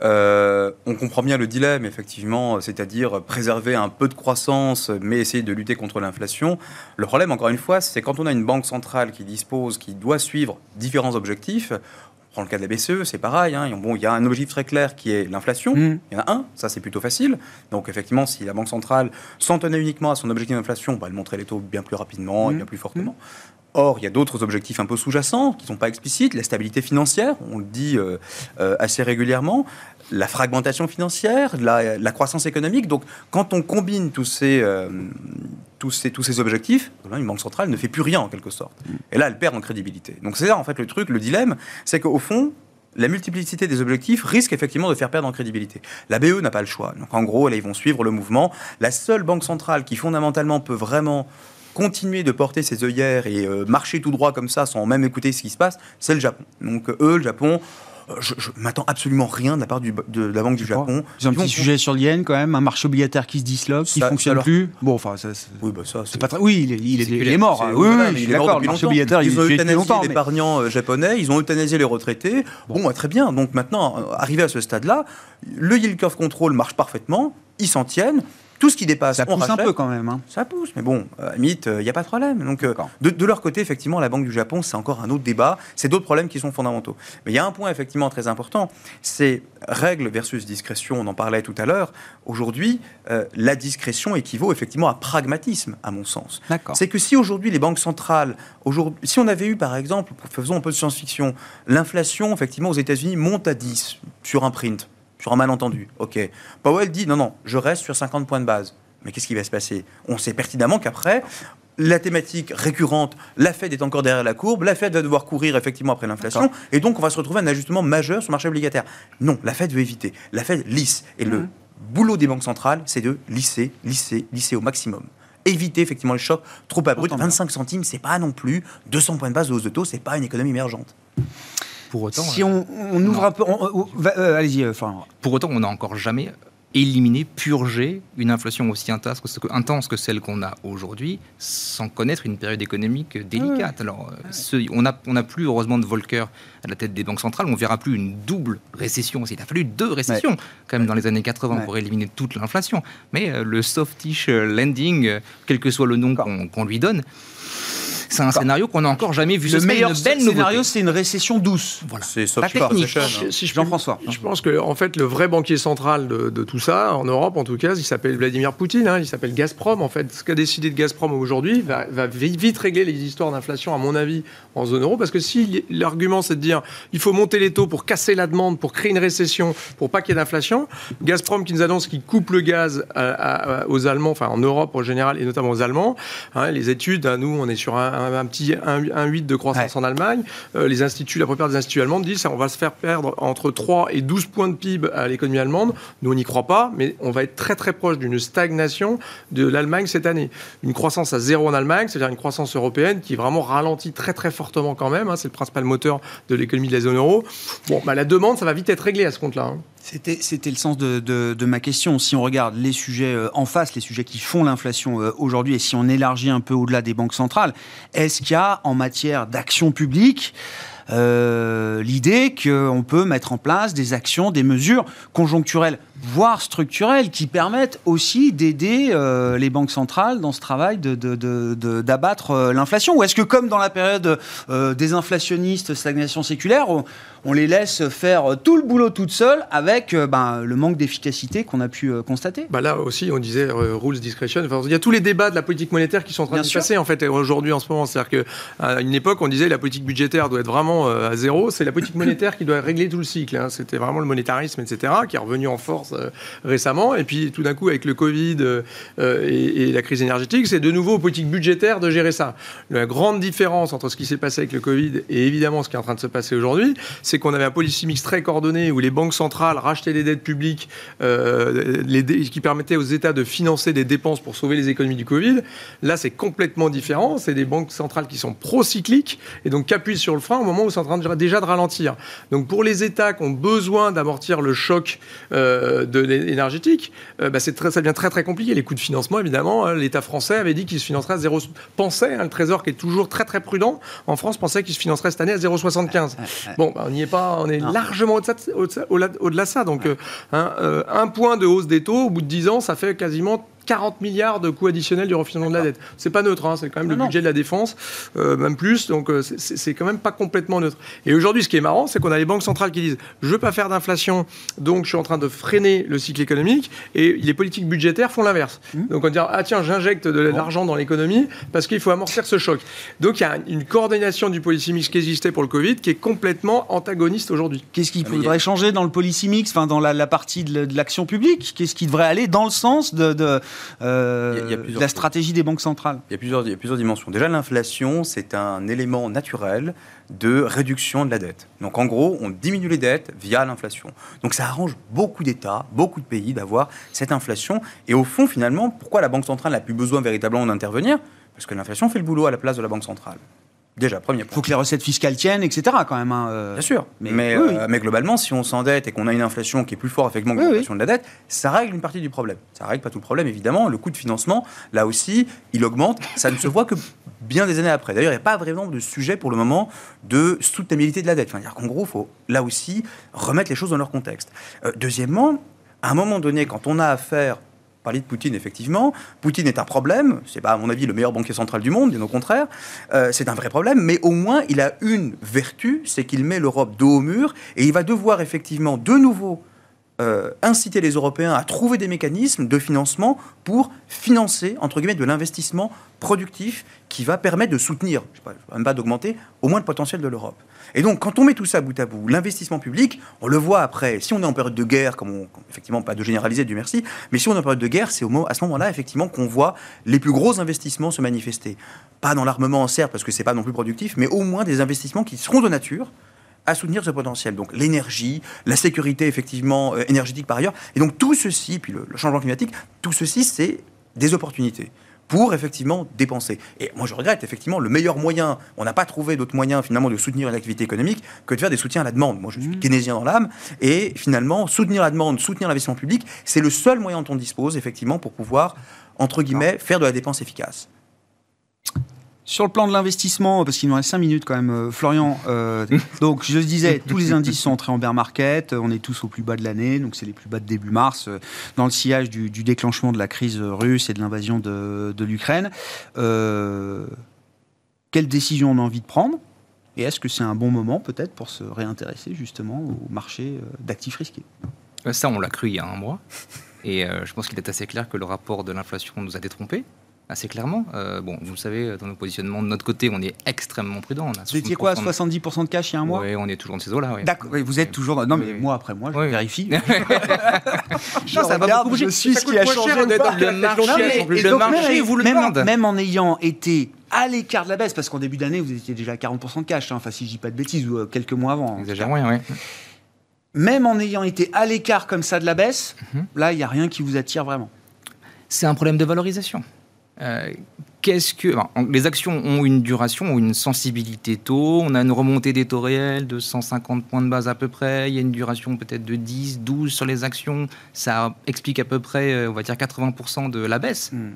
Euh, on comprend bien le dilemme, effectivement, c'est-à-dire préserver un peu de croissance, mais essayer de lutter contre l'inflation. Le problème, encore une fois, c'est quand on a une banque centrale qui dispose, qui doit suivre différents objectifs. On prend le cas de la BCE, c'est pareil. hein, bon, il y a un objectif très clair qui est l'inflation. Mm. Il y en a un, ça c'est plutôt facile. Donc effectivement, si la Banque centrale s'en tenait uniquement à son objectif d'inflation, bah, elle montrait les taux bien plus rapidement et Mhm. bien plus fortement. Or, il y a d'autres objectifs un peu sous-jacents qui ne sont pas explicites. La stabilité financière, on le dit euh, euh, assez régulièrement. La fragmentation financière, la, croissance économique. Donc, quand on combine tous ces, euh, tous ces, tous ces objectifs, là, une banque centrale ne fait plus rien en quelque sorte. Et là, elle perd en crédibilité. Donc, c'est ça en fait le truc, le dilemme, c'est qu'au fond, la multiplicité des objectifs risque effectivement de faire perdre en crédibilité. La BE n'a pas le choix. Donc en gros, là, ils vont suivre le mouvement. La seule banque centrale qui fondamentalement peut vraiment continuer de porter ses œillères et euh, marcher tout droit comme ça sans même écouter ce qui se passe, c'est le Japon. Donc euh, eux, le Japon, euh, je, je m'attends absolument rien de la part du- de la Banque du Japon. Ont un petit sujet sur le yen quand même, un marché obligataire qui se disloque, qui Ça- fonctionne alors- plus. Bon, enfin, ça, c'est Oui, bah ça, c'est pas très. Oui, il est, il est- C'est il est mort. C'est- hein. Oui, oui, il est mort. Le marché obligataire, il ils ont euthanasié mais- l'épargnant japonais, ils ont euthanasié les retraités. Bon, bah, très bien. Donc maintenant, arrivé à ce stade-là, le yield curve control marche parfaitement, ils s'en tiennent. Tout ce qui dépasse, Ça on pousse un peu quand même. hein. Ça pousse, mais bon, à la limite, il n'y a pas de problème. Donc, euh, de, de leur côté, effectivement, la Banque du Japon, c'est encore un autre débat. C'est d'autres problèmes qui sont fondamentaux. Mais il y a un point, effectivement, très important. C'est règle versus discrétion. On en parlait tout à l'heure. Aujourd'hui, euh, la discrétion équivaut effectivement à pragmatisme, à mon sens. C'est que si aujourd'hui les banques centrales, aujourd'hui, si on avait eu par exemple, faisons un peu de science-fiction, l'inflation effectivement aux États-Unis monte à 10 sur un print, sur un malentendu. Ok. Powell dit non, non, je reste sur 50 points de base. Mais qu'est-ce qui va se passer? On sait pertinemment qu'après, la thématique récurrente, la Fed est encore derrière la courbe, la Fed va devoir courir effectivement après l'inflation, et donc on va se retrouver à un ajustement majeur sur le marché obligataire. Non, la Fed veut éviter. La Fed lisse. Et le boulot des banques centrales, c'est de lisser, lisser, lisser au maximum. Éviter effectivement les chocs trop abrupts. Entends bien. 25 centimes, c'est pas non plus 200 points de base de hausse de taux, c'est pas une économie émergente. Pour autant, Si euh, on, on ouvre un peu. euh, Allez-y, euh, enfin. Pour autant, on n'a encore jamais éliminé, purgé une inflation aussi intense que, celle qu'on a aujourd'hui, sans connaître une période économique délicate. Alors, euh, ce- on n'a on a plus heureusement de Volcker à la tête des banques centrales, on verra plus une double récession. Il a fallu deux récessions quand même dans les années 80 Ouais. pour éliminer toute l'inflation. Mais euh, le softish landing, euh, quel que soit le nom qu'on lui donne, c'est un scénario qu'on n'a encore jamais vu. Le meilleur belle scénario, c'est une récession douce. Voilà. C'est soft technique. hein. Si je Jean-François. Je pense que en fait le vrai banquier central de, de tout ça en Europe en tout cas, il s'appelle Vladimir Poutine, hein, il s'appelle Gazprom en fait. Ce qu'a décidé de Gazprom aujourd'hui va, va vi- vite régler les histoires d'inflation à mon avis en zone euro parce que si l'argument c'est de dire il faut monter les taux pour casser la demande, pour créer une récession, pour pas qu'il y ait d'inflation, Gazprom qui nous annonce qu'il coupe le gaz à- à- à- aux Allemands, enfin en Europe en général et notamment aux Allemands, hein, les études, hein, nous on est sur un, un, petit 1,8 de croissance en Allemagne. Euh, les instituts, la plupart des instituts allemands disent qu'on va se faire perdre entre 3 et 12 points de PIB à l'économie allemande. Nous, on n'y croit pas, mais on va être très très proche d'une stagnation de l'Allemagne cette année. Une croissance à zéro en Allemagne, c'est-à-dire une croissance européenne qui vraiment ralentit très très fortement quand même. Hein. c'est le principal moteur de l'économie de la zone euro. Bon, bah, la demande, ça va vite être réglé à ce compte-là. Hein. C'était le sens de, ma question. Si on regarde les sujets euh, en face, les sujets qui font l'inflation euh, aujourd'hui, et si on élargit un peu au-delà des banques centrales, est-ce qu'il y a en matière d'action publique euh, l'idée qu'on peut mettre en place des actions, des mesures conjoncturelles, voire structurelles, qui permettent aussi d'aider les banques centrales dans ce travail d'abattre l'inflation? Ou est-ce que, comme dans la période des inflationnistes, stagnation séculaire, les laisse faire tout le boulot toute seule avec euh, ben, le manque d'efficacité qu'on a pu euh, constater. Bah là aussi, on disait euh, rules discretion. il y a tous les débats de la politique monétaire qui sont en train de se passer en fait aujourd'hui en ce moment. C'est-à-dire qu'à une époque, on disait la politique budgétaire doit être vraiment à zéro. C'est la politique monétaire qui doit régler tout le cycle. Hein. C'était vraiment le monétarisme, etc., qui est revenu en force récemment. Et puis tout d'un coup, avec le Covid et, la crise énergétique, c'est de nouveau aux politiques budgétaires de gérer ça. La grande différence entre ce qui s'est passé avec le Covid et évidemment ce qui est en train de se passer aujourd'hui, c'est c'est qu'on avait un policy mix très coordonné où les banques centrales rachetaient des dettes publiques euh, les qui permettaient aux États de financer des dépenses pour sauver les économies du Covid. Là, c'est complètement différent. C'est des banques centrales qui sont pro-cycliques et donc qui appuient sur le frein au moment où c'est en train déjà de ralentir. Donc pour les États qui ont besoin d'amortir le choc euh, de l'énergétique, euh, bah, très, ça devient très très compliqué. Les coûts de financement, évidemment, hein, l'État français avait dit qu'il se financerait à zéro. Pensait, hein, le Trésor qui est toujours très très prudent en France pensait qu'il se financerait cette année à 0,75. Bon, bah, on y est pas, on est largement au-delà de ça. Donc, euh, hein, euh, un point de hausse des taux, au bout de 10 ans, ça fait quasiment 40 milliards de coûts additionnels du refinancement de la dette. C'est pas neutre, hein, c'est quand même le budget de la défense, euh, même plus, donc euh, c'est quand même pas complètement neutre. Et aujourd'hui, ce qui est marrant, c'est qu'on a les banques centrales qui disent je veux pas faire d'inflation, donc je suis en train de freiner le cycle économique, et les politiques budgétaires font l'inverse. Mmh. Donc on dit ah tiens, j'injecte de l'argent dans l'économie parce qu'il faut amortir ce choc. Donc il y a une coordination du policy mix qui existait pour le Covid qui est complètement antagoniste aujourd'hui. Qu'est-ce qu'il faudrait changer dans le policy mix, enfin dans la, partie de l'action publique? Qu'est-ce qui devrait aller dans le sens de euh, la stratégie des banques centrales il y, a plusieurs, il y a plusieurs dimensions. Déjà, l'inflation, c'est un élément naturel de réduction de la dette. Donc en gros, on diminue les dettes via l'inflation. Donc ça arrange beaucoup d'États, beaucoup de pays d'avoir cette inflation. Et au fond, finalement, pourquoi la Banque centrale n'a plus besoin véritablement d'intervenir? Parce que l'inflation fait le boulot à la place de la Banque centrale. Déjà, premier point. Il faut que les recettes fiscales tiennent, etc. quand même. Hein, euh. Bien sûr. Mais, euh, mais, globalement, si on s'endette et qu'on a une inflation qui est plus forte effectivement que l'inflation de la dette, ça règle une partie du problème. Ça règle pas tout le problème, évidemment. Le coût de financement, là aussi, il augmente. Ça ne se voit que bien des années après. D'ailleurs, il n'y a pas vraiment de sujet pour le moment de soutenabilité de la dette. Enfin, dire qu'en gros, il faut là aussi remettre les choses dans leur contexte. Euh, deuxièmement, à un moment donné, quand on a affaire parler de Poutine, effectivement. Poutine est un problème. C'est pas, à mon avis, le meilleur banquier central du monde, bien au contraire. Euh, c'est un vrai problème. Mais au moins, il a une vertu, c'est qu'il met l'Europe dos au mur et il va devoir effectivement de nouveau euh, inciter les Européens à trouver des mécanismes de financement pour financer, entre guillemets, de l'investissement productif qui va permettre de soutenir, je sais pas, même pas d'augmenter, au moins le potentiel de l'Europe. Et donc, quand on met tout ça bout à bout, l'investissement public, on le voit après, si on est en période de guerre, comme on, effectivement, pas de généraliser, du merci, mais si on est en période de guerre, c'est à ce moment-là, effectivement, qu'on voit les plus gros investissements se manifester. Pas dans l'armement, certes, parce que c'est pas non plus productif, mais au moins des investissements qui seront de nature à soutenir ce potentiel. Donc l'énergie, la sécurité effectivement euh, énergétique par ailleurs. Et donc tout ceci, puis le, changement climatique, tout ceci, c'est des opportunités pour effectivement dépenser. Et moi je regrette effectivement le meilleur moyen, on n'a pas trouvé d'autre moyen finalement de soutenir une activité économique que de faire des soutiens à la demande. Moi je suis mmh. keynésien dans l'âme et finalement soutenir la demande, soutenir l'investissement public, c'est le seul moyen dont on dispose effectivement pour pouvoir entre guillemets faire de la dépense efficace. Sur le plan de l'investissement, parce qu'il nous reste 5 minutes quand même, euh, Florian, euh, donc je disais, tous les indices sont entrés en bear market, on est tous au plus bas de l'année, donc c'est les plus bas de début mars, euh, dans le sillage du, déclenchement de la crise russe et de l'invasion de, de l'Ukraine. quelle décision on a envie de prendre? Et est-ce que c'est un bon moment peut-être pour se réintéresser justement au marché d'actifs risqués? Ça, on l'a cru il y a un mois. Et je pense qu'il est assez clair que le rapport de l'inflation nous a détrompés assez clairement. Euh, bon, vous le savez, dans nos positionnements de notre côté, on est extrêmement prudent. Vous étiez quoi, 70% de cash il y a un mois Oui, on est toujours dans ces eaux-là. oui. D'accord, oui, vous êtes toujours. Non, mais Oui. mois après mois, je vérifie. Non, ça va beaucoup bouger. Je suis ce qui a changé. cher pas. Le marché, mais- le donc, marché même- vous le même, demande. Même en ayant été à l'écart de la baisse, parce qu'en début d'année, vous étiez déjà à 40% de cash, hein, enfin si je dis pas de bêtises, ou euh, quelques mois avant. Exagère rien, oui. Même en ayant été à l'écart comme ça de la baisse, Mhm. là, il n'y a rien qui vous attire vraiment. C'est un problème de valorisation. Euh, Qu'est-ce que les actions ont une duration, ont une sensibilité taux. On a une remontée des taux réels de 150 points de base à peu près. Il y a une duration peut-être de 10, 12 sur les actions. Ça explique à peu près, euh, on va dire 80% de la baisse. Hmm.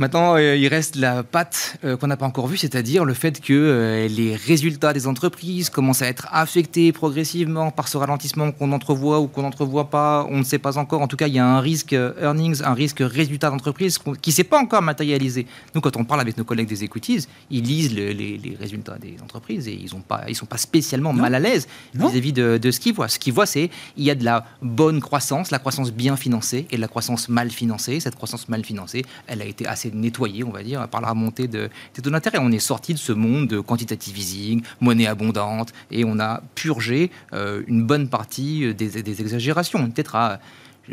Maintenant, euh, il reste la patte euh, qu'on n'a pas encore vue, c'est-à-dire le fait que euh, les résultats des entreprises commencent à être affectés progressivement par ce ralentissement qu'on entrevoit ou qu'on n'entrevoit pas. On ne sait pas encore. En tout cas, il y a un risque earnings, un risque résultat d'entreprise qui ne s'est pas encore matérialisé. Nous, quand on parle avec nos collègues des equities, ils lisent le- les, les résultats des entreprises et ils ne sont pas spécialement Non. mal à l'aise vis-à-vis de, de ce qu'ils voient. Ce qu'ils voient, c'est il y a de la bonne croissance, la croissance bien financée et de la croissance mal financée. Cette croissance mal financée, elle a été assez nettoyée, on va dire, par la remontée de, des taux d'intérêt. On est sorti de ce monde de quantitative easing, monnaie abondante, et on a purgé euh, une bonne partie euh, des, des exagérations. Peut-être à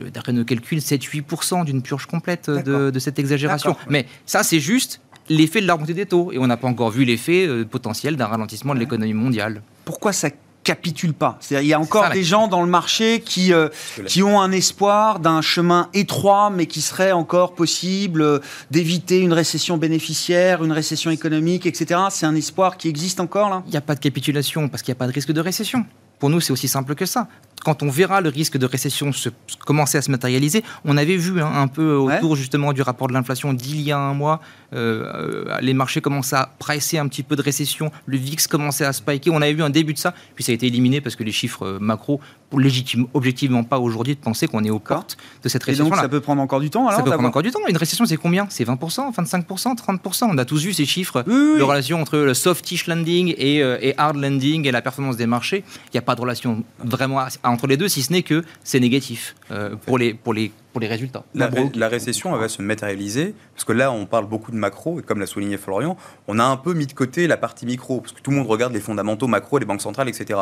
euh, d'après nos calculs, 7-8% d'une purge complète de, D'accord. de cette exagération. Mais ça, c'est juste l'effet de la remontée des taux. Et on n'a pas encore vu l'effet euh, potentiel d'un ralentissement de l'économie mondiale. Pourquoi ça capitule pas C'est-à-dire, il y a encore ça, des gens dans le marché qui, euh, qui ont un espoir d'un chemin étroit, mais qui serait encore possible euh, d'éviter une récession bénéficiaire, une récession économique, etc. C'est un espoir qui existe encore là Il n'y a pas de capitulation parce qu'il n'y a pas de risque de récession. Pour nous, c'est aussi simple que ça. Quand on verra le risque de récession se, commencer à se matérialiser, on avait vu hein, un peu autour justement du rapport de l'inflation d'il y a un mois, euh, euh, les marchés commençaient à presser un petit peu de récession, le VIX commençait à spiker, on avait vu un début de ça, puis ça a été éliminé parce que les chiffres euh, macro, pour légitime, objectivement pas aujourd'hui de penser qu'on est aux portes de cette Et donc récession-là. ça peut prendre encore du temps alors Ça peut prendre encore du temps. Une récession, c'est combien? C'est 20%, 25%, 30% On a tous vu ces chiffres Oui, oui, oui. de relation entre le softish landing et, euh, et hard landing et la performance des marchés. Il n'y a pas de relation vraiment à- entre les deux, si ce n'est que c'est négatif euh, pour, les, pour, les, pour les résultats. La, récession elle va se matérialiser, parce que là, on parle beaucoup de macro, et comme l'a souligné Florian, on a un peu mis de côté la partie micro, parce que tout le monde regarde les fondamentaux macro, les banques centrales, etc.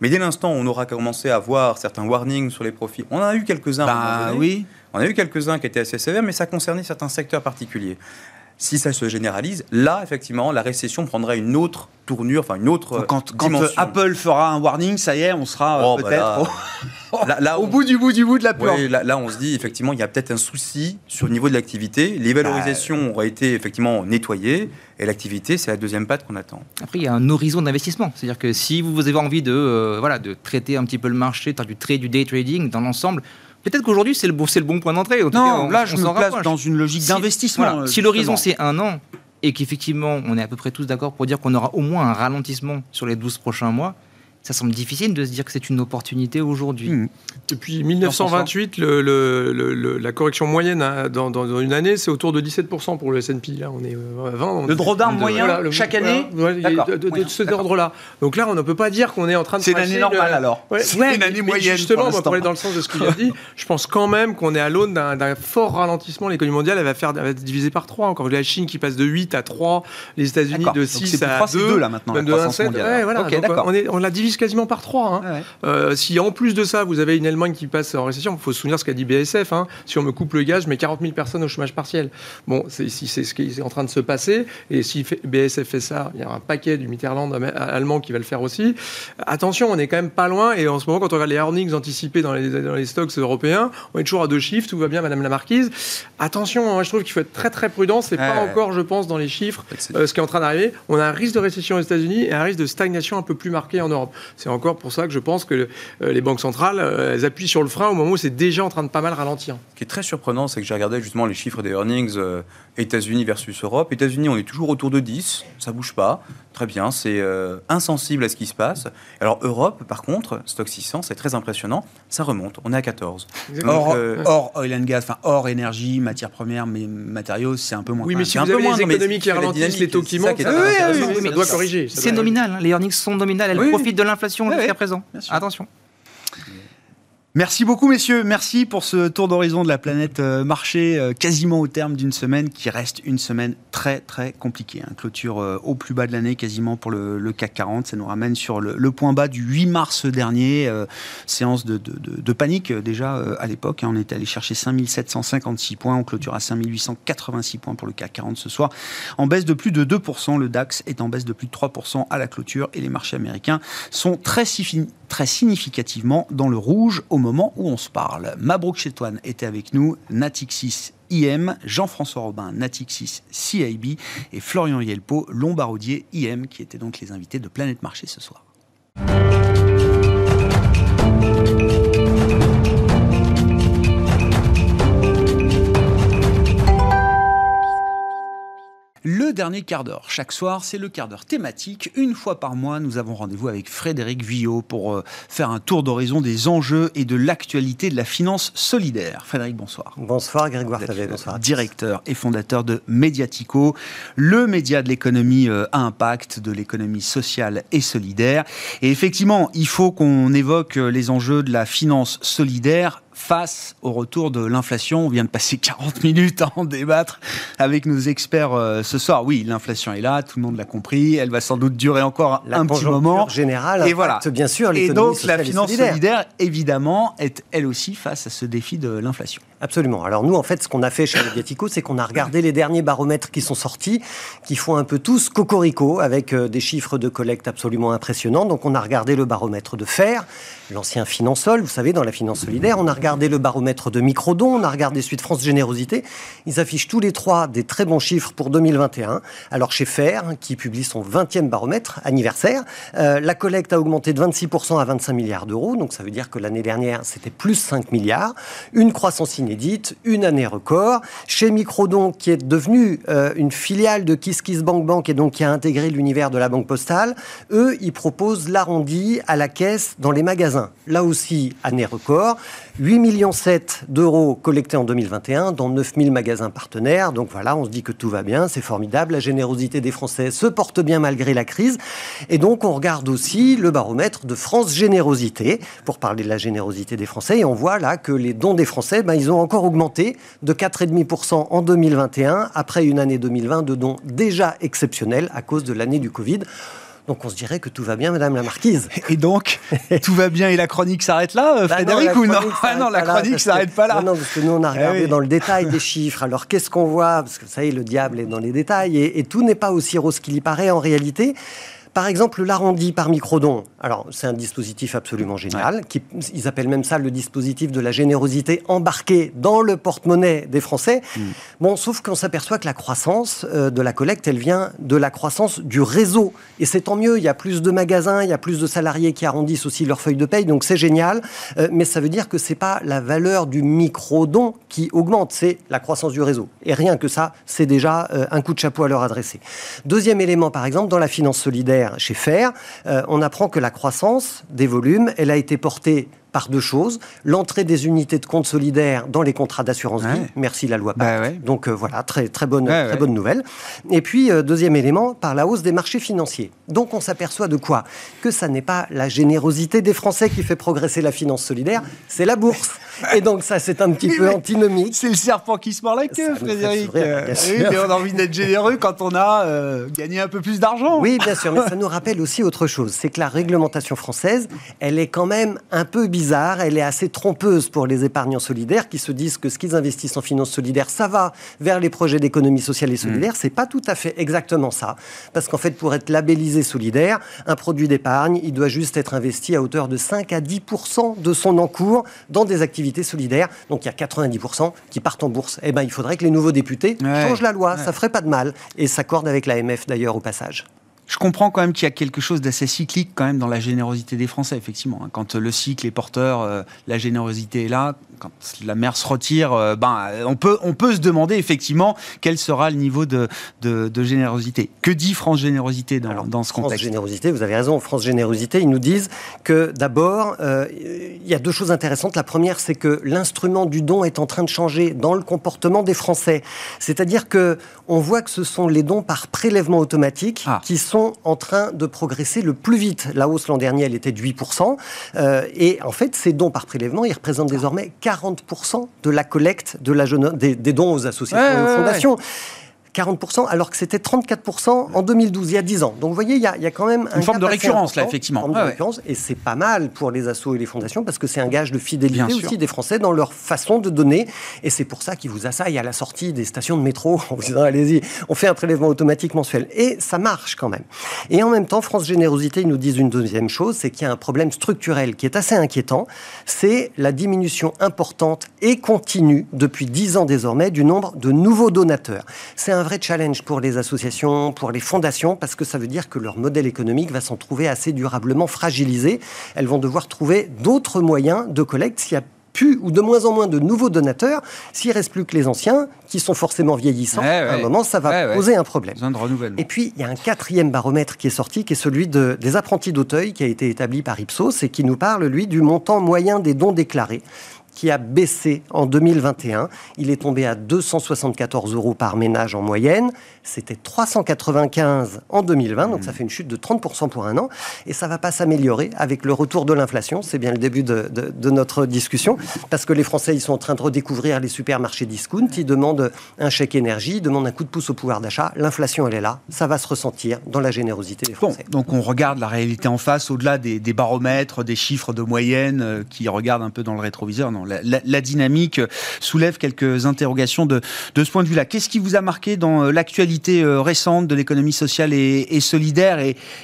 Mais dès l'instant où on aura commencé à voir certains warnings sur les profits, on en a eu quelques-uns. Bah oui. On a eu quelques-uns qui étaient assez sévères, mais ça concernait certains secteurs particuliers. Si ça se généralise, là, effectivement, la récession prendrait une autre tournure, enfin une autre Donc, quand, quand, euh, dimension. Apple fera un warning, ça y est, on sera euh, Oh, bah peut-être là, au, là, là, au on- bout du bout du bout de la peur. Ouais, là, là, on se dit effectivement, il y a peut-être un souci sur le niveau de l'activité. Les valorisations auraient été effectivement nettoyées et l'activité, c'est la deuxième patte qu'on attend. Après, il y a un horizon d'investissement. C'est-à-dire que si vous avez envie de, euh, voilà, de traiter un petit peu le marché, de faire du trade, du day trading dans l'ensemble, peut-être qu'aujourd'hui, c'est le, bon, c'est le bon point d'entrée. En tout cas, Non, on- là on je me place dans une logique Si- d'investissement. voilà, euh, si l'horizon c'est un an et qu'effectivement on est à peu près tous d'accord pour dire qu'on aura au moins un ralentissement sur les 12 prochains mois, ça semble difficile de se dire que c'est une opportunité aujourd'hui. Hmm. Depuis 1928, le- le- le- le- la correction moyenne hein, dans, dans- dans une année, c'est autour de 17% pour le S&P. Là, on est euh, à 20. on- Le drawdown de- moyen Voilà, le- chaque année de, de- cet ordre-là. Donc là, on ne peut pas dire qu'on est en train de C'est une année le- normale alors. Ouais, C'est ouais, une année mais moyenne. Justement, pour on va l'instant. parler dans le sens de ce qu'il a dit. Je pense quand même qu'on est à l'aune d'un d'un fort ralentissement. L'économie mondiale, elle va, faire, elle va être divisée par 3. Encore la Chine qui passe de 8 à 3, les États-Unis D'accord. de Donc 6 c'est plus à trois, c'est 2. deux, là, maintenant, la de 1 à croissance 7. mondiale. Ouais, voilà. Donc, d'accord. on, est- on la divise quasiment par 3. hein. Ouais. Euh, si en plus de ça, vous avez une Allemagne qui passe en récession, il faut se souvenir ce qu'a dit BSF. hein. Si on me coupe le gaz, je mets 40 000 personnes au chômage partiel. Bon, c'est, si c'est ce qui est en train de se passer, et si BSF fait ça, il y a un paquet du Mitterrand allemand qui va le faire aussi. Attention, on est quand même pas loin, et en ce moment, quand on regarde les earnings anticipés dans les, dans les stocks européens, on est toujours à deux chiffres, tout va bien, Madame la Marquise. Attention, moi je trouve qu'il faut être très très prudent, c'est pas Ouais. encore, je pense, dans les chiffres euh, ce qui est en train d'arriver. On a un risque de récession aux États-Unis et un risque de stagnation un peu plus marqué en Europe. C'est encore pour ça que je pense que euh, les banques centrales, euh, elles appuient sur le frein au moment où c'est déjà en train de pas mal ralentir. Ce qui est très surprenant, c'est que j'ai regardé justement les chiffres des earnings euh, États-Unis versus Europe. États-Unis, on est toujours autour de 10, ça bouge pas. Très bien, c'est euh, insensible à ce qui se passe. Alors Europe, par contre, stock 600, c'est très impressionnant, ça remonte, on est à 14. Or, euh, or oil and gas, enfin or énergie, matières premières, mais matériaux, c'est un peu moins. Oui, mais si c'est un vous peu avez moins, économies qui ralentissent, les taux qui montent, ça, ça- Oui, oui, ça oui, doit corriger. C'est nominal, hein. les earnings sont nominales, elles Oui, oui. profitent de l'inflation Oui, jusqu'à oui. présent. Bien sûr. Attention. Merci beaucoup, messieurs. Merci pour ce tour d'horizon de la planète euh, marché, euh, quasiment au terme d'une semaine qui reste une semaine très, très compliquée. Hein. Clôture euh, au plus bas de l'année, quasiment pour le, CAC 40. Ça nous ramène sur le, point bas du 8 mars dernier. séance de, panique, déjà, à l'époque. Hein. On était allé chercher 5756 points. On clôture à 5886 points pour le CAC 40 ce soir. En baisse de plus de 2%. Le DAX est en baisse de plus de 3% à la clôture. Et les marchés américains sont très, très significativement dans le rouge au moment où on se parle. Mabrouk Chetouane était avec nous, Natixis IM, Jean-François Robin, Natixis CIB et Florian Yelpo, Lombardier IM, qui étaient donc les invités de Planète Marché ce soir. Le dernier quart d'heure, chaque soir, c'est le quart d'heure thématique. Une fois par mois, nous avons rendez-vous avec Frédéric Villot pour euh, faire un tour d'horizon des enjeux et de l'actualité de la finance solidaire. Frédéric, bonsoir. Bonsoir Grégoire Tavet, bonsoir. Directeur et fondateur de Mediatico, le média de l'économie euh, à impact, de l'économie sociale et solidaire. Et effectivement, il faut qu'on évoque euh, les enjeux de la finance solidaire face au retour de l'inflation. On vient de passer 40 minutes à en débattre avec nos experts euh, ce soir. Oui, l'inflation est là, tout le monde l'a compris. Elle va sans doute durer encore un petit moment. générale, et voilà. bien sûr. Et donc la finance solidaire, évidemment, est elle aussi face à ce défi de l'inflation. Absolument. Alors nous, en fait, ce qu'on a fait chez Mediatico, c'est qu'on a regardé les derniers baromètres qui sont sortis, qui font un peu tous cocorico, avec euh, des chiffres de collecte absolument impressionnants. Donc on a regardé le baromètre de fer, l'ancien Finansol, vous savez, dans la finance solidaire. On a regardé le baromètre de Microdon, on a regardé Suite France Générosité. Ils affichent tous les trois des très bons chiffres pour 2021. Alors chez Fer, qui publie son 20e baromètre anniversaire, euh, la collecte a augmenté de 26% à 25 milliards d'euros. Donc ça veut dire que l'année dernière, c'était plus 5 milliards. Une croissance une année record. Chez Microdon, qui est devenu euh, une filiale de KissKissBankBank et donc qui a intégré l'univers de la banque postale, eux, ils proposent l'arrondi à la caisse dans les magasins. Là aussi, année record. 8,7 millions d'euros collectés en 2021 dans 9000 magasins partenaires. Donc voilà, on se dit que tout va bien, c'est formidable. La générosité des Français se porte bien malgré la crise. Et donc on regarde aussi le baromètre de France Générosité pour parler de la générosité des Français. Et on voit là que les dons des Français, ben, ils ont encore augmenté de 4,5% en 2021 après une année 2020 de dons déjà exceptionnels à cause de l'année du Covid. Donc on se dirait que tout va bien, Madame la Marquise. Et donc, tout va bien et la chronique s'arrête là, euh, bah Frédéric, ou non ah Non, la chronique s'arrête pas là. Non, parce que nous, on a eh regardé dans le détail des chiffres. Alors, qu'est-ce qu'on voit? Parce que ça y est, le diable est dans les détails. Et, et tout n'est pas aussi rose qu'il y paraît en réalité. Par exemple, l'arrondi par microdon. Alors, c'est un dispositif absolument génial. Qui, ils appellent même ça le dispositif de la générosité embarquée dans le porte-monnaie des Français. Mm. Bon, sauf qu'on s'aperçoit que la croissance euh, de la collecte, elle vient de la croissance du réseau. Et c'est tant mieux. Il y a plus de magasins, il y a plus de salariés qui arrondissent aussi leur feuille de paye. Donc, c'est génial. Euh, mais ça veut dire que c'est pas la valeur du microdon qui augmente, c'est la croissance du réseau. Et rien que ça, c'est déjà euh, un coup de chapeau à leur adresser. Deuxième élément, par exemple, dans la finance solidaire, chez Fer, euh, on apprend que la croissance des volumes, elle a été portée par deux choses. L'entrée des unités de compte solidaires dans les contrats d'assurance vie. Merci la loi bah Pacte. Donc euh, voilà, très, très, bonne, très bonne nouvelle. Et puis, euh, deuxième élément, par la hausse des marchés financiers. Donc on s'aperçoit de quoi? Que ça n'est pas la générosité des Français qui fait progresser la finance solidaire, c'est la bourse. Et donc ça, c'est un petit peu antinomique. C'est le serpent qui se mord la queue, Frédéric. Euh, oui, mais on a envie d'être généreux quand on a gagné un peu plus d'argent. Oui, bien sûr, mais ça nous rappelle aussi autre chose. C'est que la réglementation française, elle est quand même un peu bizarre elle est assez trompeuse pour les épargnants solidaires qui se disent que ce qu'ils investissent en finance solidaire, ça va vers les projets d'économie sociale et solidaire. Ce mm. C'est pas tout à fait exactement ça. Parce qu'en fait, pour être labellisé solidaire, un produit d'épargne, il doit juste être investi à hauteur de 5 à 10% de son encours dans des activités solidaires. Donc il y a 90% qui partent en bourse. Eh ben, il faudrait que les nouveaux députés changent la loi. Ça ferait pas de mal. Et s'accordent avec l'AMF d'ailleurs au passage je comprends quand même qu'il y a quelque chose d'assez cyclique quand même dans la générosité des Français, effectivement. Hein. Quand le cycle est porteur, euh, la générosité est là. Quand la mer se retire, euh, ben, on, peut, on peut se demander effectivement quel sera le niveau de, de, générosité. Que dit France Générosité dans, dans ce contexte? France Générosité, vous avez raison, France Générosité, ils nous disent que d'abord, euh, il y a deux choses intéressantes. La première, c'est que l'instrument du don est en train de changer dans le comportement des Français. C'est-à-dire que on voit que ce sont les dons par prélèvement automatique ah. qui sont sont en train de progresser le plus vite. La hausse l'an dernier, elle était de 8%. Euh, et en fait, ces dons par prélèvement, ils représentent désormais 40% de la collecte de la jeune, des, dons aux associations et aux fondations. 40%, alors que c'était 34% en 2012, il y a 10 ans. Donc vous voyez, il y a, quand même une forme de récurrence là, effectivement. Forme de récurrence, et c'est pas mal pour les assos et les fondations parce que c'est un gage de fidélité aussi des Français dans leur façon de donner. Et c'est pour ça qu'ils vous assaillent à la sortie des stations de métro en vous disant allez-y, on fait un prélèvement automatique mensuel. Et ça marche quand même. Et en même temps, France Générosité, ils nous disent une deuxième chose, c'est qu'il y a un problème structurel qui est assez inquiétant. C'est la diminution importante et continue depuis 10 ans désormais du nombre de nouveaux donateurs. C'est un un vrai challenge pour les associations, pour les fondations, parce que ça veut dire que leur modèle économique va s'en trouver assez durablement fragilisé. Elles vont devoir trouver d'autres moyens de collecte. S'il y a plus ou de moins en moins de nouveaux donateurs, s'il reste plus que les anciens, qui sont forcément vieillissants, à un moment, ça va poser un problème. Et puis, il y a un quatrième baromètre qui est sorti, qui est celui de, des apprentis d'Auteuil, qui a été établi par Ipsos et qui nous parle, lui, du montant moyen des dons déclarés qui a baissé en 2021. Il est tombé à 274 euros par ménage en moyenne. C'était 395 en 2020, donc ça fait une chute de 30% pour un an. Et ça ne va pas s'améliorer avec le retour de l'inflation. C'est bien le début de, notre discussion, parce que les Français, ils sont en train de redécouvrir les supermarchés discount. Ils demandent un chèque énergie, ils demandent un coup de pouce au pouvoir d'achat. L'inflation, elle est là. Ça va se ressentir dans la générosité des Français. donc on regarde la réalité en face, au-delà des, baromètres, des chiffres de moyenne euh, qui regardent un peu dans le rétroviseur. Non, la, dynamique soulève quelques interrogations de, ce point de vue-là. Qu'est-ce qui vous a marqué dans euh, l'actualité euh, récente de l'économie sociale et, solidaire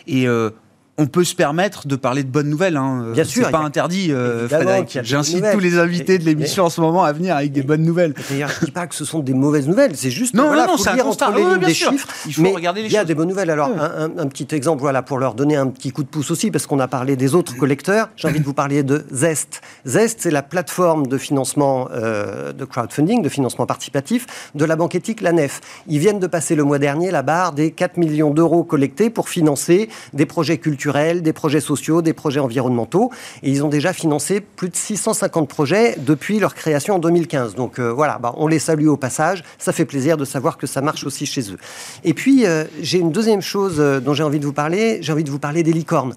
euh, on peut se permettre de parler de bonnes nouvelles. Hein. Bien sûr. C'est pas interdit, euh, Frédéric. J'incite tous les invités de l'émission en ce moment à venir avec des bonnes nouvelles. D'ailleurs, je dis pas que ce sont des mauvaises nouvelles. C'est juste, non, voilà, non, faut lire entre les lignes des chiffres. Il faut regarder les Il y a des bonnes nouvelles. Alors, un, petit exemple, voilà, pour leur donner un petit coup de pouce aussi, parce qu'on a parlé des autres collecteurs. J'ai envie de vous parler de Zest. Zest, c'est la plateforme de financement, euh, de crowdfunding, de financement participatif de la banque éthique, la NEF. Ils viennent de passer le mois dernier la barre des 4 millions d'euros collectés pour financer des projets culturels, des projets sociaux, des projets environnementaux. Et ils ont déjà financé plus de 650 projets depuis leur création en 2015. Donc euh, voilà, bah, on les salue au passage. Ça fait plaisir de savoir que ça marche aussi chez eux. Et puis, euh, j'ai une deuxième chose euh, dont j'ai envie de vous parler. J'ai envie de vous parler des licornes.